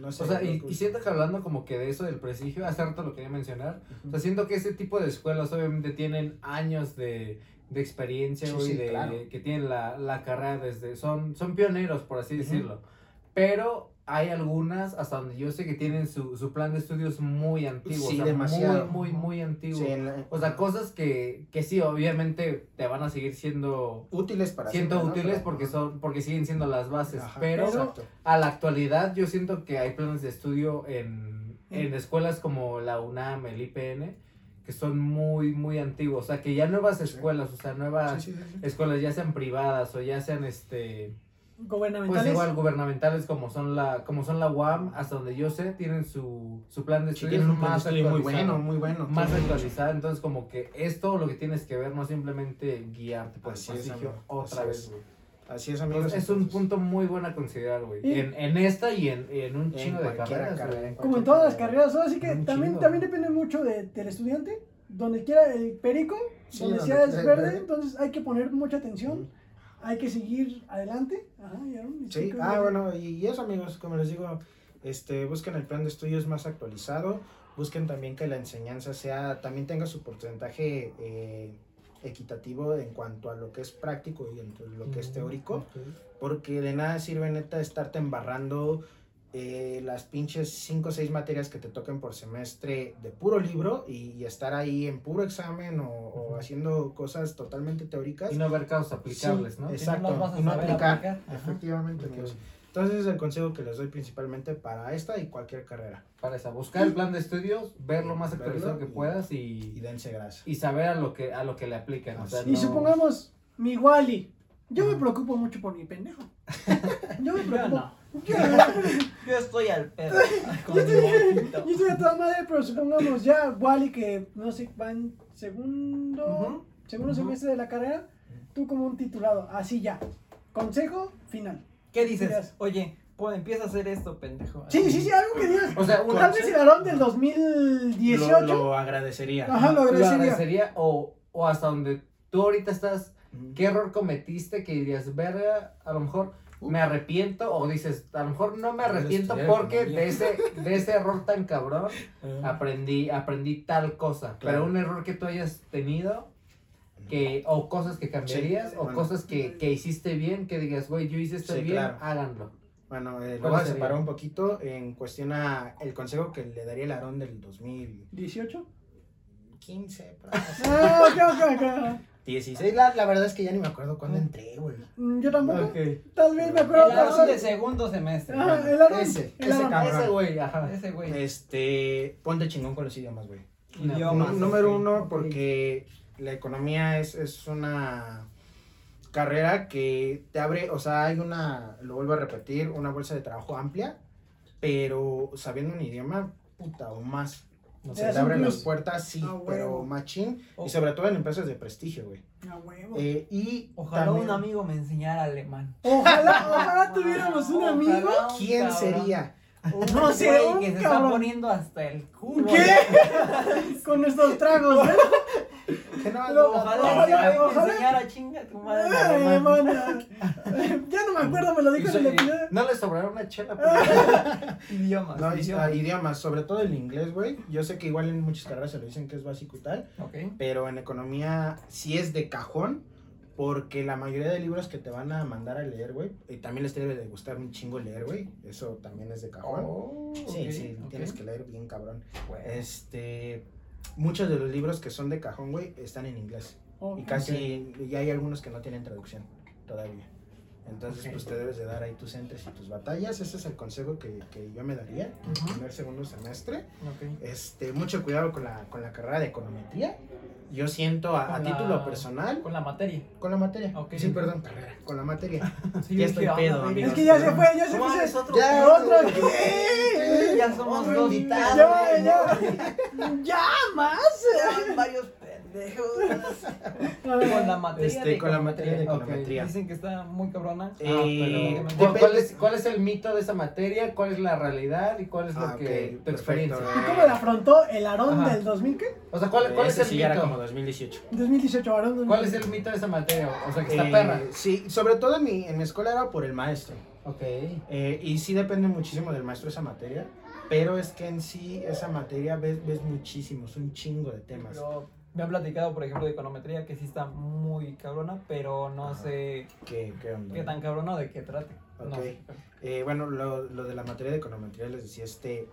no sé. O sea, y, lo que- y siento que hablando como que de eso del prestigio, hace rato lo quería mencionar, o Ujú. sea, siento que ese tipo de escuelas obviamente tienen años de, de experiencia, Sí, de, claro. que tienen la, la carrera desde, son, son pioneros, por así decirlo, pero hay algunas, hasta donde yo sé que tienen su, su plan de estudios muy antiguo, Sí, o sea, demasiado. muy, muy, muy antiguo. Sí, en la- O sea, cosas que, que sí, obviamente te van a seguir siendo, útiles para siendo útiles porque son porque siguen siendo las bases, Ajá, pero exacto. a la actualidad yo siento que hay planes de estudio en, en escuelas como la UNAM, el IPN, que son muy, muy antiguos. O sea, que ya nuevas escuelas, o sea, nuevas escuelas, ya sean privadas o ya sean, este, Gubernamentales. pues igual gubernamentales como son la como son la UAM, hasta donde yo sé, tienen su, su plan de Sí, estudio tienen un plan de más estudio muy actualizado. bueno, muy bueno. Más actualizado, entonces como que es todo lo que tienes que ver, no simplemente guiarte por Así el es, prestigio otra así vez, es. Así es, amigos. Entonces, es un punto muy bueno a considerar, güey. En, en esta y en, en un En chingo de cualquier carreras, carrera, en Como en todas las carrera. carreras, ahora sí que también, también depende mucho de- del estudiante. Donde quiera el perico, Sí, donde donde sea es verde. entonces hay que poner mucha atención, hay que seguir adelante. Ajá, Aaron, Sí, ah, bueno, y eso amigos, como les digo, este, busquen el plan de estudios más actualizado, busquen también que la enseñanza sea, también tenga su porcentaje eh, equitativo en cuanto a lo que es práctico y en lo que es teórico, Ok. porque de nada sirve neta estarte embarrando eh, las pinches 5 o 6 materias que te toquen por semestre de puro libro y, y estar ahí en puro examen o, o Ujú. haciendo cosas totalmente teóricas. Y no ver casos aplicables, Sí, ¿no? no Exacto, vas a y no aplicar. aplicar. Efectivamente, amigos. Entonces es el consejo que les doy principalmente para esta y cualquier carrera. Para esa, buscar el plan de estudios, ver lo más actualizado que y- puedas Y y, dense grasa. y saber a lo que a lo que le aplican. O sea, Y no- supongamos, mi Wally. Yo me preocupo mucho por mi pendejo. [LAUGHS] Yo me Yo preocupo. no. [LAUGHS] Yo, Yo estoy al pedo. yo estoy, [LAUGHS] yo estoy a toda madre, pero supongamos ya Wally que no sé, va en segundo, Ujú. segundo Ujú. semestre de la carrera, tú como un titulado, así ya. Consejo final. ¿Qué dices? Dirás. Oye, pues empieza a hacer esto, pendejo. Sí, sí, sí, algo que digas. O sea, un Tal vez el Aarón del 2018. Lo, lo agradecería. Ajá, lo lo agradecería. agradecería o, o hasta donde tú ahorita estás. ¿Qué error cometiste que dirías, verga, a lo mejor me arrepiento o dices, a lo mejor no me arrepiento porque de ese, de ese error tan cabrón [LAUGHS] aprendí, aprendí tal cosa. Claro. Pero un error que tú hayas tenido, que, o cosas que cambiarías, Sí, o bueno. cosas que, que hiciste bien, que digas, güey, yo hice esto Sí, bien, claro. háganlo. Bueno, eh, lo ¿Cuál voy a sería? separar un poquito en cuestión a el consejo que le daría el Aarón del 2015. ¿18? por ahí. Ah, ok, ok, ok. 16, la, la verdad es que ya ni me acuerdo cuándo entré, güey. Mm, Yo tampoco. Tal vez me acuerdo. El pero- de segundo semestre. Ajá, el Aarón. Ese, el ese cabrón. Ese güey, ajá. Ese güey. Este, ponte chingón con los idiomas, güey. Idiomas. Número uno, porque la economía es, es una carrera que te abre, o sea, hay una, lo vuelvo a repetir, una bolsa de trabajo amplia, pero sabiendo un idioma, puta, o más. No Se te abren las puertas, sí, A huevo. pero machín, Oh. y sobre todo en empresas de prestigio, güey. A huevo. Eh, y Ojalá también- un amigo me enseñara alemán. Ojalá, [LAUGHS] ojalá tuviéramos un amigo. un ¿Quién cabrón. sería? Un [LAUGHS] No sé, que se cabrón. está poniendo hasta el culo. ¿Qué? [LAUGHS] Con nuestros tragos, ¿eh? Que no, Lo- Ojalá, Ojalá, me ojalá. enseñara chinga tu madre Ay. Ya no me acuerdo, me lo dijo en el episodio. No le sobrará una chela. pero- [LAUGHS] Idiomas. No, idiomas. ah, idiomas, sobre todo el inglés, güey. Yo sé que igual en muchas carreras se lo dicen que es básico y tal, Ok. pero en economía, si es de cajón, Porque la mayoría de libros que te van a mandar a leer, güey, y también les debe de gustar un chingo leer, güey. Eso también es de cajón. Oh, sí, sí, tienes que leer bien cabrón. Bueno. Este, muchos de los libros que son de cajón, güey, están en inglés. Ok. Y casi, y hay algunos que no tienen traducción todavía. Entonces, Ok. pues te debes de dar ahí tus entres y tus batallas. Ese es el consejo que, que yo me daría en primer, segundo semestre. Ok. Este, mucho cuidado con la, con la carrera de econometría. Yo siento a, a Con la- título personal, Con la materia. con la materia. Sí, perdón, carrera, con la materia. [LAUGHS] Sí, Ya estoy pedo, amigo. Es que ya se fue, ya se ¿Cómo fue. otro? Ya, Otro. [LAUGHS] ¿Qué? Ya somos dos. Ya, ya. [LAUGHS] Ya, más. Varios pendejos. Con la materia. Este, de con la materia de econometría. Dicen que está muy cabrona. Ah, Eh, pero, ¿cuál, depende- cuál es, ¿Cuál es el mito de esa materia? ¿Cuál es la realidad? ¿Y cuál es lo Ah, que tu experiencia? perfecto. ¿Y cómo la afrontó el Aarón Ajá. del 2000 qué? O sea, ¿cuál, cuál es Ese el sí ya era mito? como 2018. 2018 Aarón. ¿Cuál es 2000. el mito de esa materia? O sea, que está Eh, perra. Sí, sobre todo en mi, en mi escuela era por el maestro. Ok. Eh, y sí depende muchísimo del maestro esa materia. Pero es que en sí esa materia ves, ves muchísimos, un chingo de temas. Pero me han platicado, por ejemplo, de econometría que sí está muy cabrona, pero no Ajá. sé ¿Qué, qué onda? qué tan cabrona o de qué trate. No Ok. sé. Eh, bueno, lo, lo de la materia de econometría les decía, este,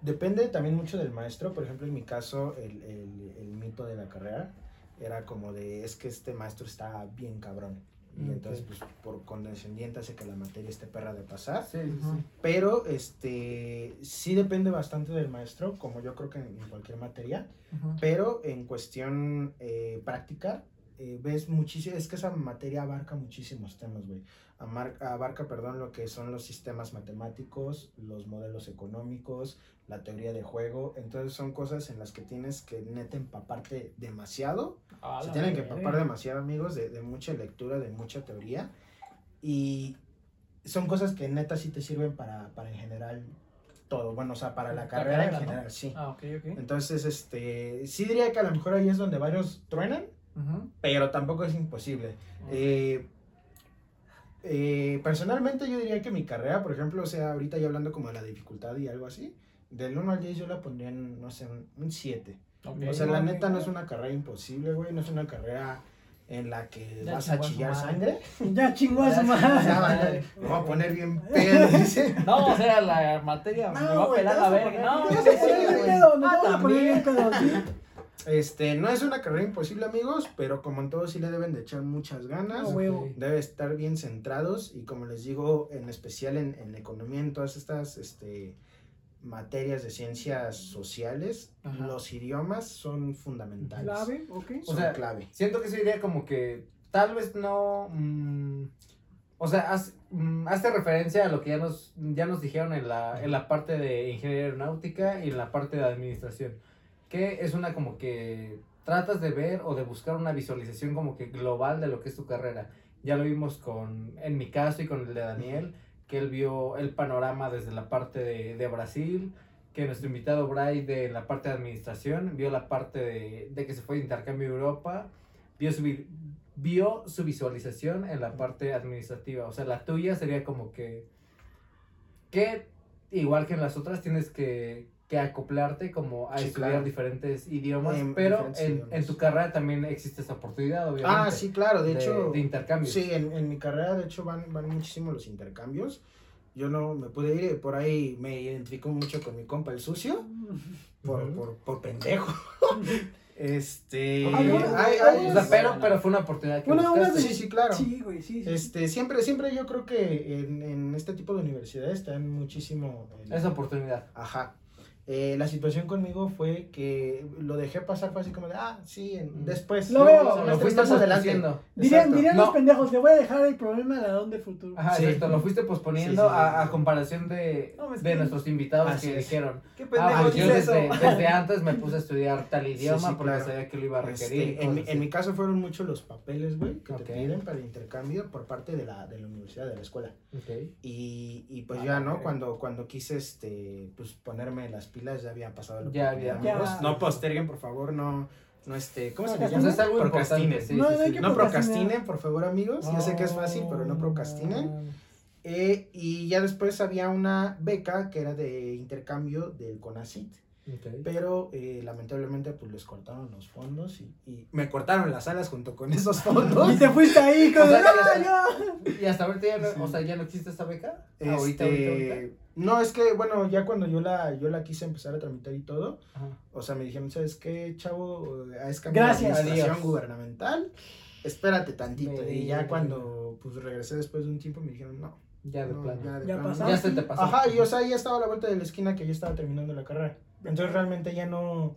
depende también mucho del maestro. Por ejemplo, en mi caso, el, el- el mito de la carrera era como de, es que este maestro está bien cabrón. Y entonces, pues, por condescendiente hace que la materia esté perra de pasar. Sí, sí, Ujú. sí. Pero, este, sí depende bastante del maestro, como yo creo que en cualquier materia. Pero en cuestión eh, práctica, eh, ves muchísimo, es que esa materia abarca muchísimos temas, güey. Abarca, perdón, lo que son los sistemas matemáticos, los modelos económicos, la teoría de juego. Entonces son cosas en las que tienes que neta empaparte demasiado. Se tienen que empapar demasiado, amigos, de, de mucha lectura, de mucha teoría. Y son cosas que neta sí te sirven para, para en general todo. Bueno, o sea, para la La carrera en carrera, ¿no? general, sí. Ah, ok, ok. Entonces, este, sí diría que a lo mejor ahí es donde varios truenan, Pero tampoco es imposible. Eh, eh, personalmente yo diría que mi carrera, por ejemplo, o sea, ahorita ya hablando como de la dificultad y algo así, del 1 al 10 yo la pondría en, no sé, un- un 7. Ok. O sea, la neta no es una carrera imposible, güey, no es una carrera en la que Ya vas a chillar sangre. [LAUGHS] Ya chingó a su Ya, madre. Ya, vale, me voy a poner bien pedo, dice. [LAUGHS] No, o sea, la materia me va a pelar la verga. No, también. pedo, sí. Este, no es una carrera imposible, amigos, pero como en todo sí le deben de echar muchas ganas. Huevo. debe estar bien centrados y como les digo, en especial en, en economía, en todas estas este, materias de ciencias sociales, Ajá. los idiomas son fundamentales. Clave, ok. Son O sea, clave. Siento que esa idea como que tal vez no... mm, o sea, haz- mm, hace referencia a lo que ya nos, ya nos dijeron en la, en la parte de ingeniería aeronáutica y en la parte de administración. Que es una como que tratas de ver o de buscar una visualización como que global de lo que es tu carrera. Ya lo vimos con, en mi caso y con el de Daniel, que él vio el panorama desde la parte de, de Brasil, que nuestro invitado Bray de la parte de administración vio la parte de, de que se fue de intercambio a Europa, vio su, vi- vio su visualización en la parte administrativa. O sea, la tuya sería como que, que igual que en las otras tienes que, que acoplarte como a Sí, estudiar claro. diferentes idiomas, En pero diferentes en, idiomas. en tu carrera también existe esa oportunidad, obviamente. Ah, sí, claro, de, hecho, de intercambio. sí, en, en mi carrera de hecho van, van muchísimo los intercambios. Yo no me pude ir, por ahí me identifico mucho con mi compa el sucio, [LAUGHS] por, por, por pendejo. [LAUGHS] este, O sea, pero, pero fue una oportunidad que Una- sí, sí, claro. Sí, güey, sí. sí. Este, siempre, siempre yo creo que en, en este tipo de universidades están muchísimo... el- Esa oportunidad. Ajá. Eh, la situación conmigo fue que lo dejé pasar, fue así como de, ah, sí, en- Mm. después. Lo veo. Lo fuiste adelante. Dirían, dirían No. los pendejos, le voy a dejar el problema de Aarón del futuro. Ajá, Sí. exacto. Lo fuiste posponiendo Sí, sí, sí, a, a comparación de, No, es de nuestros invitados que es. dijeron. ¿Qué Ah, pendejo pues yo desde, desde antes me puse a estudiar tal idioma sí, porque claro. sabía que lo iba a requerir. y Este, en, en mi caso fueron mucho los papeles, güey, que Ok. te piden para el intercambio por parte de la, de la universidad, de la escuela. Ok. Y, y pues Ah, ya, ¿no? ok. Cuando, cuando quise, este, pues ponerme las pilas, ya había pasado la Ya oportunidad, había- amigos. Ya. No posterguen, por favor, no, no, este, ¿cómo se le sea, llama? es algo Procrastinen. importante, sí, No, sí, no hay que No procrastinen, por favor, amigos. Yo sé que es fácil, pero no procrastinen. Eh, y ya después había una beca que era de intercambio del CONACIT. Pero eh, lamentablemente pues les cortaron los fondos y, y me cortaron las alas junto con [LAUGHS] esos fondos. Y te fuiste ahí con O sea, ¡Ah, ya- yo! [LAUGHS] Y hasta ahorita ya no, Sí. o sea, ya no existe esta beca. Este, Ahorita, ahorita, ahorita. No, es que, bueno, ya cuando yo la, yo la quise empezar a tramitar y todo, Ajá. o sea, me dijeron, ¿sabes qué, chavo? Es cambiar Gracias. de administración Adiós. gubernamental, espérate tantito. Y ya cuando, pues, regresé después de un tiempo, me dijeron, no. Ya de no, plano. ya de Ya plano. Ya se te pasó. Ajá, y o sea, ya estaba a la vuelta de la esquina que ya estaba terminando la carrera. Entonces realmente ya no.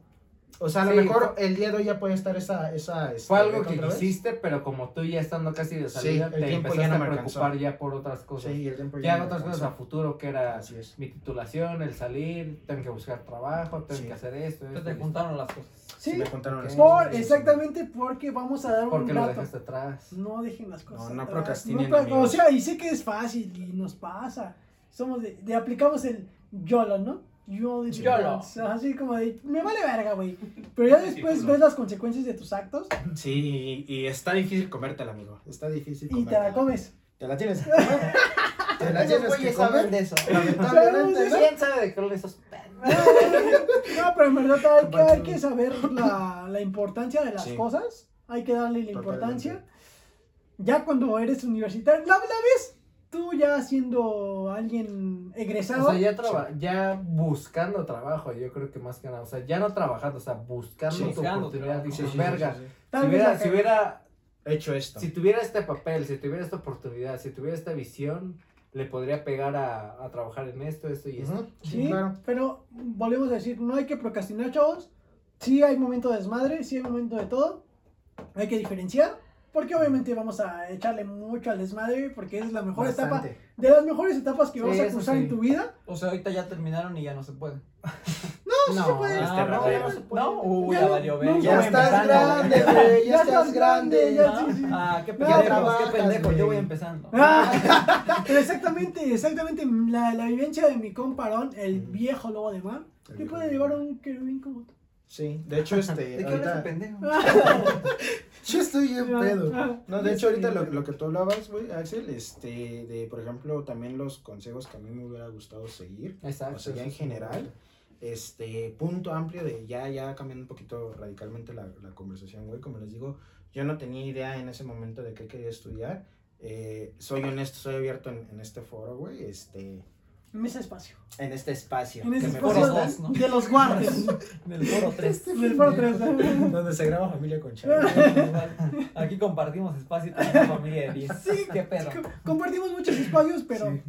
O sea, a lo Sí, mejor fue- el día de hoy ya puede estar esa. esa este, Fue algo que quisiste, pero como tú ya estando casi de salida, Sí, te empezaste ya no a preocupar alcanzó. ya por otras cosas. Sí, el tiempo ya no otras cosas a futuro, que era Así es. mi titulación, el salir, tengo que buscar trabajo, tengo Sí. que hacer esto, Entonces te esto. juntaron las cosas. Sí, Me contaron las por, cosas. exactamente porque vamos a dar un Porque lo dejaste atrás. No dejen las cosas. No, no atrás. procrastinen, amigos. O sea, y sé que es fácil y nos pasa. Somos de, de aplicamos el YOLO, ¿no? YOLO. YOLO. Así como de, me vale verga, güey. Pero ya después ves las consecuencias de tus actos Sí, y, y está difícil comértela, amigo. Está difícil y te la comértela. comes. Te la tienes. [LAUGHS] Te la tienes que saben comer. de eso. Lamentablemente, ¿no? ¿Quién sabe de qué hablan esos No, pero en verdad hay que, hay que saber la, la importancia de las Sí. cosas. Hay que darle la Totalmente. importancia. Ya cuando eres universitario, la, la ves tú ya siendo alguien egresado. O sea, ya, traba- ya buscando trabajo, yo creo que más que nada. O sea, ya no trabajando, o sea, buscando Sí, tu buscando oportunidad. Dices, Sí, sí, verga, sí, sí. Tal si hubiera, si cagué". hubiera, He hecho esto. si tuviera este papel, si tuviera esta oportunidad, si tuviera esta visión, le podría pegar a, a trabajar en esto, esto y esto. Sí, claro. pero volvemos a decir, no hay que procrastinar, chavos. Sí hay momento de desmadre, sí hay momento de todo. Hay que diferenciar, porque obviamente vamos a echarle mucho al desmadre, porque es la mejor etapa, de las mejores etapas que Sí, vas a cruzar sí. en tu vida. O sea, ahorita ya terminaron y ya no se puede. [LAUGHS] No, sí se puede. Este Ah, no, ya no se puede. No, uy, Ya ya no, valió no, ver. ya Yo voy estás grande, güey. Ya estás grande. ya, Ah, sí, sí. Ah, qué Ya pendejo, qué trabajas, pendejo. güey. Yo voy empezando. Ah, [LAUGHS] pero exactamente, exactamente la, la vivencia de mi comparón, el viejo lobo de mar, viejo puede llevar a un querubín como tú. Sí, de hecho, este. ¿De qué ahorita... pendejo? [LAUGHS] Yo estoy en Ah, pedo. No, de hecho, ahorita lo, lo que tú hablabas, güey, Axel, este, de, por ejemplo, también los consejos que a mí me hubiera gustado seguir. Exacto. O sea, ya en general, este, punto amplio de ya, ya cambiando un poquito radicalmente la, la conversación, güey, como les digo, yo no tenía idea en ese momento de qué quería estudiar. Eh, soy honesto, soy abierto en, en este foro, güey, este, En ese espacio. en este espacio. En ese espacio de, ¿no? de los guardias. [LAUGHS] Del foro 3. del foro 3. [LAUGHS] Donde se graba familia con Chávez. Aquí compartimos espacio con una familia de 10. Sí, qué pedo. Compartimos muchos espacios, pero Sí.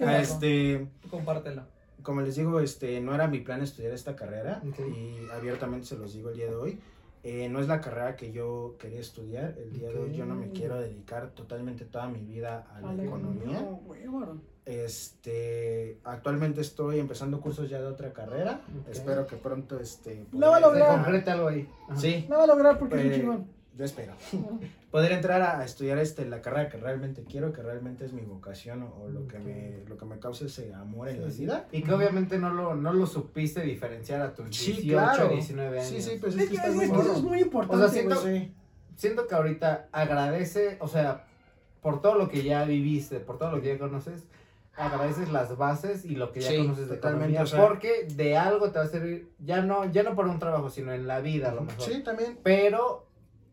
Ah, este, compártelo. como les digo, este, no era mi plan estudiar esta carrera y abiertamente se los digo el día de hoy. Eh, no es la carrera que yo quería estudiar. El día de hoy yo no me quiero dedicar totalmente toda mi vida a la A la economía. No, güey, varón. Este, actualmente estoy empezando cursos ya de otra carrera. Espero que pronto este La va a lograr. algo ahí. Ajá. Sí, La va a lograr porque es un Pues, chingón. yo espero. [LAUGHS] Poder entrar a, a estudiar este la carrera que realmente quiero, que realmente es mi vocación o, o lo que me lo que me causa ese amor en la vida. Y que obviamente no lo, no lo supiste diferenciar a tus 18, Sí, claro. 19 años. Sí, sí, pues Es es que, es muy eso es muy importante. O sea, siento-. Sí. Siento que ahorita agradece, o sea, por todo lo que ya viviste, por todo lo que ya conoces, agradeces las bases y lo que ya Sí, conoces de totalmente, economía, o sea- porque de algo te va a servir, ya no, ya no para un trabajo, sino en la vida a lo mejor. Sí, también. Pero,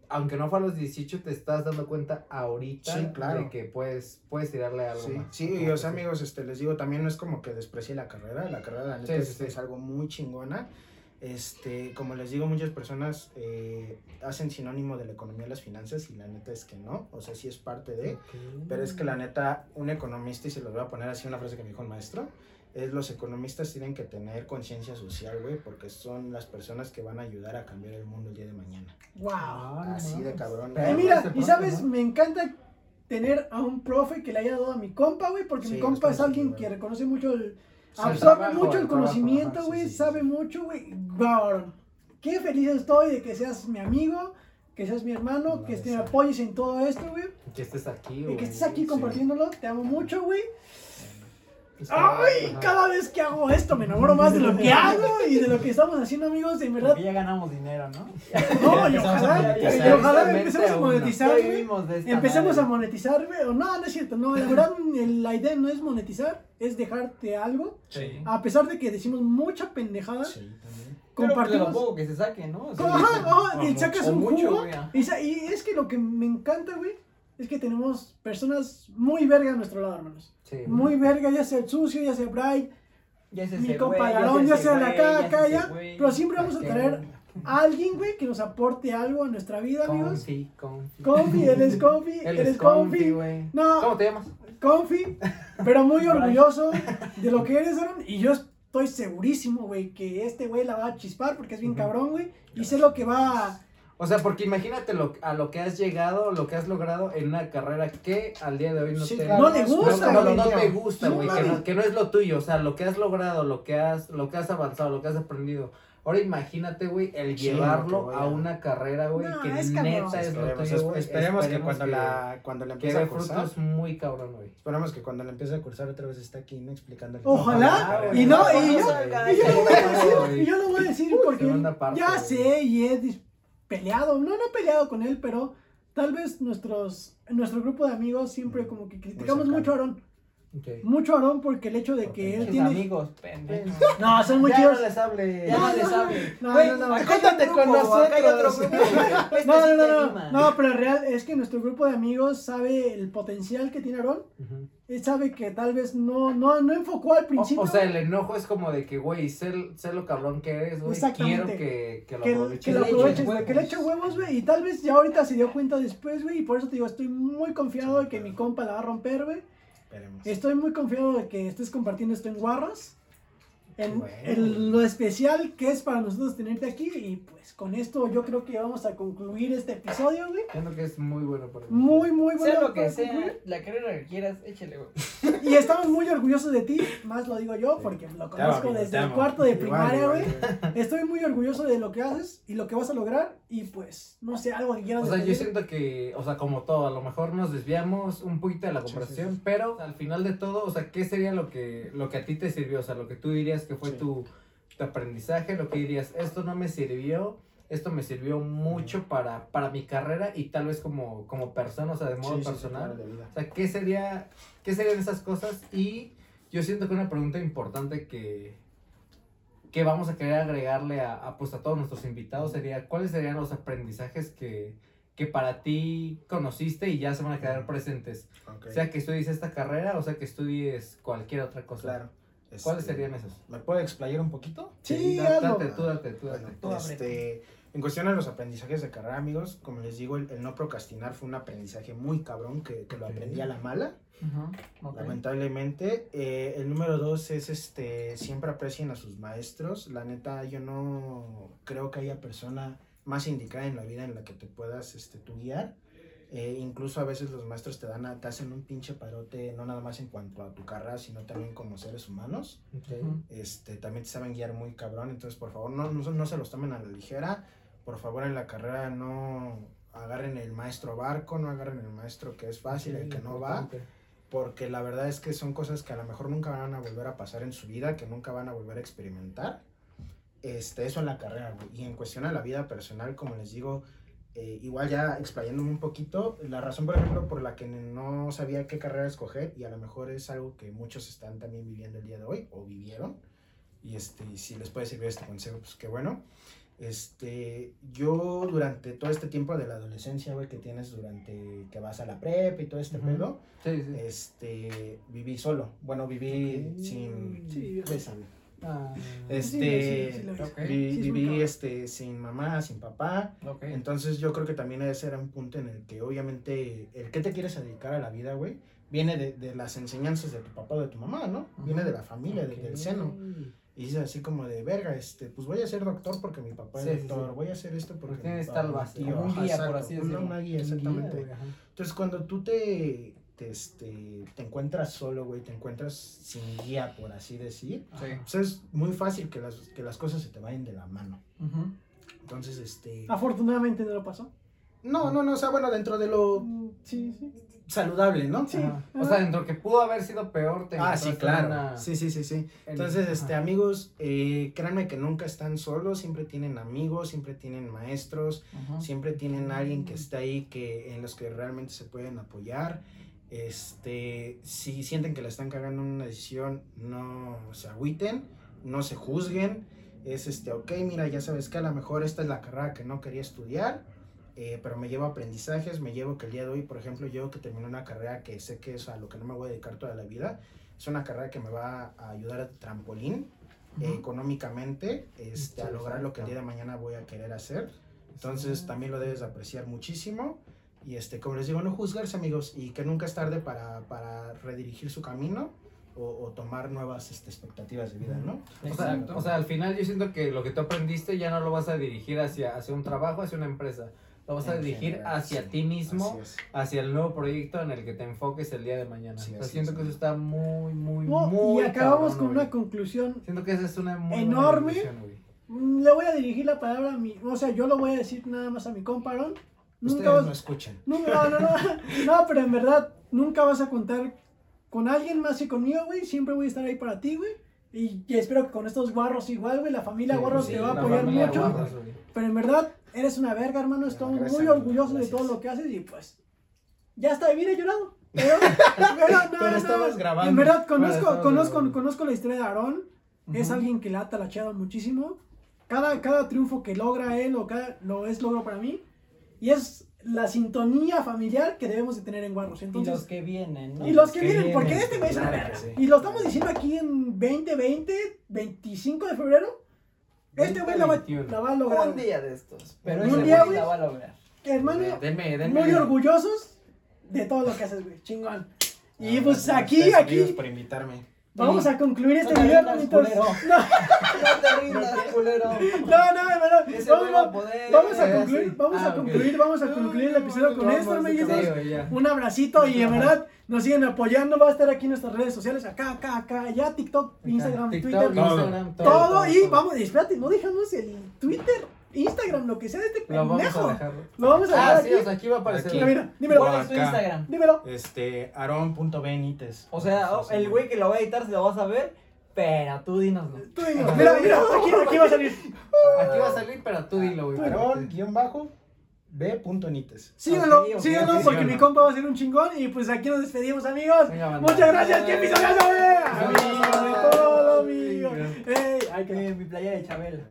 aunque no fue a los 18, te estás dando cuenta ahorita Sí, claro. de que puedes, puedes tirarle algo Sí, más. sí, y o sea, amigos, este, les digo, también no es como que desprecie la carrera, la carrera la neta es algo muy chingona. Este, como les digo, muchas personas eh, hacen sinónimo de la economía las finanzas y la neta es que no, o sea, sí es parte de, pero es que la neta, un economista, y se los voy a poner así una frase que me dijo el maestro, es los economistas tienen que tener conciencia social, güey, porque son las personas que van a ayudar a cambiar el mundo el día de mañana. Wow. Ah, no Así de cabrón. Pero Y mira, este y sabes, ¿no? me encanta tener a un profe que le haya dado a mi compa, güey, porque Sí, mi compa es alguien que reconoce mucho el... Absorbe trabajo, mucho el conocimiento, güey, sí, sabe mucho, güey. Qué feliz estoy de que seas mi amigo, que seas mi hermano, No, que te apoyes en todo esto, güey. Que estés aquí, Y güey. que estés aquí compartiéndolo. Te amo mucho, güey. Ay, cada vez que hago esto me enamoro más de lo que hago y de lo que estamos haciendo, amigos. De verdad, Porque ya ganamos dinero, ¿no? [LAUGHS] no, y ojalá, y ojalá empecemos a monetizar, Empecemos a monetizar. O no, no es cierto. No, la verdad, el- la idea no es monetizar, es dejarte algo. Sí. A pesar de que decimos mucha pendejada, Sí, también. Pero pues, compartimos. poco que se saque, ¿no? O sea, Ajá, ajá, y sacas un mucho, jugo. güey, ajá. Y, sa- y es que lo que me encanta, güey, es que tenemos personas muy verga a nuestro lado, hermanos. Sí. Muy verga, ya sea el sucio, ya sea Bright, Ya es mi compa es ya sea la caca, ya güey. Pero siempre vamos a traer a alguien, güey, que nos aporte algo a nuestra vida, amigos. Confi, confi. Confi, él es Confi, [LAUGHS] Él él es Confi. güey. No, ¿Cómo te llamas? Confi, pero muy [LAUGHS] orgulloso de lo que eres, Aaron. Y yo [LAUGHS] estoy segurísimo, güey, que este güey la va a chispar porque es bien cabrón, güey. Y sé lo que va a... O sea, porque imagínate lo, a lo que has llegado, lo que has logrado en una carrera que al día de hoy no Sí, te... claro, No le es- gusta, no, güey. no, no te gusta, No güey, que, mames. no, que no es lo tuyo, o sea, lo que has logrado, lo que has, lo que has avanzado, lo que has aprendido. Ahora imagínate, güey, el Sí, llevarlo que a una carrera, güey, No, que es cabrón. neta es lo Esperemos, tuyo, güey. esperemos que cuando que- la cuando la que empiece a cursar, frutos muy cabrón, güey. esperamos que cuando la empiece a cursar otra vez esté aquí no explicando. Ojalá, y no, Ojalá, y yo, salga, y yo lo voy a decir, y yo lo voy a decir porque ya sé y he dis- peleado, no, no he peleado con él, pero tal vez nuestros, nuestro grupo de amigos siempre como que criticamos mucho a Aarón, Mucho Aarón porque el hecho de que él tiene... amigos, pendejo. No, son muy Ya no les hable. Ya No, no le no, sabe. no, no, no. acá un con grupo, acá hay otro nosotros. grupo, güey. [LAUGHS] Este No, no, no, no, pero en real es que nuestro grupo de amigos sabe el potencial que tiene Aarón. Ujú. Él sabe que tal vez no, no, no enfocó al O, principio. o sea, el enojo es como de que, güey, sé, sé lo cabrón que eres, güey. Quiero que, que lo que, aproveches. que lo le eche aproveches, huevos. que le eche huevos, güey. Y tal vez ya ahorita se dio cuenta después, güey. Y por eso te digo, estoy muy confiado de que mi compa la va a romper, güey. Esperemos. Estoy muy confiado de que estés compartiendo esto en Guarras. En, Bueno. en lo especial que es para nosotros tenerte aquí. Y pues con esto yo creo que vamos a concluir este episodio, güey. Siento que es muy bueno para mí. Muy, muy bueno. Sea lo que sea, concluir. la carrera que quieras, échale, güey. [LAUGHS] Y estamos muy orgullosos de ti, más lo digo yo, porque lo amo, conozco amigo, desde el amo. cuarto de primaria, güey. Estoy muy orgulloso de lo que haces y lo que vas a lograr. Y pues, no sé, algo que quieras O sea, yo decir. siento que, o sea, como todo, a lo mejor nos desviamos un poquito de la Sí, sí, conversación, sí. pero al final de todo, o sea, ¿qué sería lo que, lo que a ti te sirvió? O sea, lo que tú dirías que fue Sí. tu, tu aprendizaje, lo que dirías, esto no me sirvió, esto me sirvió mucho para, para mi carrera y tal vez como, como persona, o sea, de modo Sí, sí, sí, personal. claro. O sea, ¿qué sería, qué serían esas cosas? Y yo siento que una pregunta importante que, que vamos a querer agregarle a, a, pues, a todos nuestros invitados sería, ¿cuáles serían los aprendizajes que, que para ti conociste y ya se van a quedar presentes? Ok. Sea que estudies esta carrera o sea que estudies cualquier otra cosa. Claro. ¿Cuáles Este, serían esos? ¿Me puedo explayar un poquito? Sí, hazlo. date, tú date, tú date. Bueno, Tú ábrete. este, en cuestión de los aprendizajes de carrera, amigos, como les digo, el, el no procrastinar fue un aprendizaje muy cabrón que, que lo aprendí a la mala, lamentablemente. Eh, el número dos es, este, siempre aprecien a sus maestros. La neta, yo no creo que haya persona más indicada en la vida en la que te puedas, este, tú guiar. Eh, incluso a veces los maestros te dan, a- te hacen un pinche parote, no nada más en cuanto a tu carrera, sino también como seres humanos este, también te saben guiar muy cabrón, entonces por favor no, no, no se los tomen a la ligera, por favor en la carrera no agarren el maestro barco, no agarren el maestro que es fácil, el que no va, porque la verdad es que son cosas que a lo mejor nunca van a volver a pasar en su vida, que nunca van a volver a experimentar, este, eso en la carrera, y en cuestión a la vida personal, como les digo, eh, igual ya explayándome un poquito, la razón por ejemplo por la que no sabía qué carrera escoger, y a lo mejor es algo que muchos están también viviendo el día de hoy, o vivieron, y este, si les puede servir este consejo, pues qué bueno. Este, yo durante todo este tiempo de la adolescencia, güey, que tienes durante que vas a la prepa y todo este Ujú. pedo, Sí, sí. este, viví solo. Bueno, viví sin, Sí, bésame. Ah, Este, Sí, sí, sí, lo vi. Ok. vi- Sí, es muy viví cabrón. este sin mamá, sin papá. Ok. Entonces yo creo que también ese era un punto en el que obviamente el que te quieres dedicar a la vida, güey, viene de, de las enseñanzas de tu papá o de tu mamá, ¿no? Viene de la familia, de- del seno. Y es así como de, verga, este, pues voy a ser doctor porque mi papá Sí, es doctor, sí. voy a hacer esto porque tienes mi tal papá, como un ajá, guía, por así una- decirlo. Una, guía, un guía, exactamente. Entonces cuando tú te, te, este, te encuentras solo, güey, te encuentras sin guía, por así decir, Sí. pues es muy fácil que las, que las cosas se te vayan de la mano. Entonces, este... Afortunadamente no lo pasó. No, no, no, o sea, bueno, dentro de lo Mm, Sí, sí. saludable, ¿no? Sí. Ajá. O sea, dentro que pudo haber sido peor, te Ah, sí, claro. una- Sí, sí, sí, sí. en- Entonces, ajá. este, amigos, eh, créanme que nunca están solos, siempre tienen amigos, siempre tienen maestros, siempre tienen alguien que está ahí que en los que realmente se pueden apoyar. Este, si sienten que le están cagando en una decisión, no se agüiten, no se juzguen. Es este, ok, mira, ya sabes que a lo mejor esta es la carrera que no quería estudiar, eh, pero me llevo aprendizajes, me llevo que el día de hoy, por ejemplo, yo que terminé una carrera que sé que es a lo que no me voy a dedicar toda la vida, es una carrera que me va a ayudar a trampolín eh, Ujú. económicamente este, a Sí, lograr lo que el día exacto. de mañana voy a querer hacer. Entonces también lo debes de apreciar muchísimo. Y este, como les digo, no juzgarse amigos y que nunca es tarde para, para redirigir su camino o, o tomar nuevas este, expectativas de vida, ¿no? O sea, Exacto. o sea, al final yo siento que lo que tú aprendiste ya no lo vas a dirigir hacia, hacia un trabajo, hacia una empresa. Lo vas a En dirigir general, hacia sí, ti mismo, hacia el nuevo proyecto en el que te enfoques el día de mañana. Sí, O sea, así siento es. que eso está muy, muy, No, muy y acabamos cabrón, con una güey. conclusión. Siento que esa es una muy buena enorme. conclusión, güey. Mm, Le voy a dirigir la palabra a mi. O sea, yo lo voy a decir nada más a mi compa Aaron. Nunca Ustedes vas, no escuchen. nunca, no, no, no, [LAUGHS] no, pero en verdad, nunca vas a contar con alguien más que conmigo, güey. Siempre voy a estar ahí para ti, güey. Y, y espero que con estos guarros igual, güey. La familia Sí, Guarros sí, te va a apoyar mucho. Guarros. Pero en verdad, eres una verga, hermano. Estamos Gracias, muy amigo, orgullosos de gracias. todo lo que haces y pues. Ya está, he llorado. Pero, [LAUGHS] pero, no, Pero no, estabas grabando. En verdad, conozco, conozco, grabando. conozco la historia de Aarón. Es Ujú. alguien que la ha talacheado muchísimo. Cada, cada triunfo que logra él o cada, lo es logro para mí. Y es la sintonía familiar que debemos de tener en Guarros. Y Entonces, los que vienen, ¿no? y los que que vienen, porque este mes es una claro verga. que sí. Y lo estamos diciendo aquí en 2020, 25 de febrero. Este güey la, va- 2021. la va a lograr. Un día de estos. Pero Un ese día, güey güey. la va a lograr. Hermano, Deme, deme. muy orgullosos de todo lo que haces, güey. Chingón. Y Ah, pues gracias aquí, amigos, aquí, por invitarme. Vamos a concluir este No video, culero. No, No te rindas, culero. no, no, a Vamos, a eh, concluir, vamos Ah, a ok. concluir, vamos a concluir el episodio con esto, amiguitos. Un abracito y en verdad nos siguen apoyando. Va a estar aquí en nuestras redes sociales, acá, acá, acá, allá, TikTok, Instagram, Twitter, todo. Instagram, todo. Y vamos, espérate, no dejamos el Twitter, Instagram, lo que sea de este Lo vamos pendejo. a dejar. Lo vamos a dejar Ah, aquí. sí, o sea, aquí va a aparecer. Mira, mira, dímelo, ¿Cuál es tu Acá. Instagram? dímelo. Este, aaron.benites. O sea, oh, el güey que lo va a editar se lo vas a ver, pero tú dinos. ¿no? Tú. Mira, mira, aquí, aquí va a salir. Aquí va a salir, pero tú dilo, güey. Aaron, guion bajo, b.nites. Síganlo, Ok, ok, síganlo ok, porque mi compa va a ser un chingón. Y pues aquí nos despedimos, amigos. Venga. Muchas gracias. ¿Qué episodio de todo, amigos. Ey, ay, que mi playa de Chabela.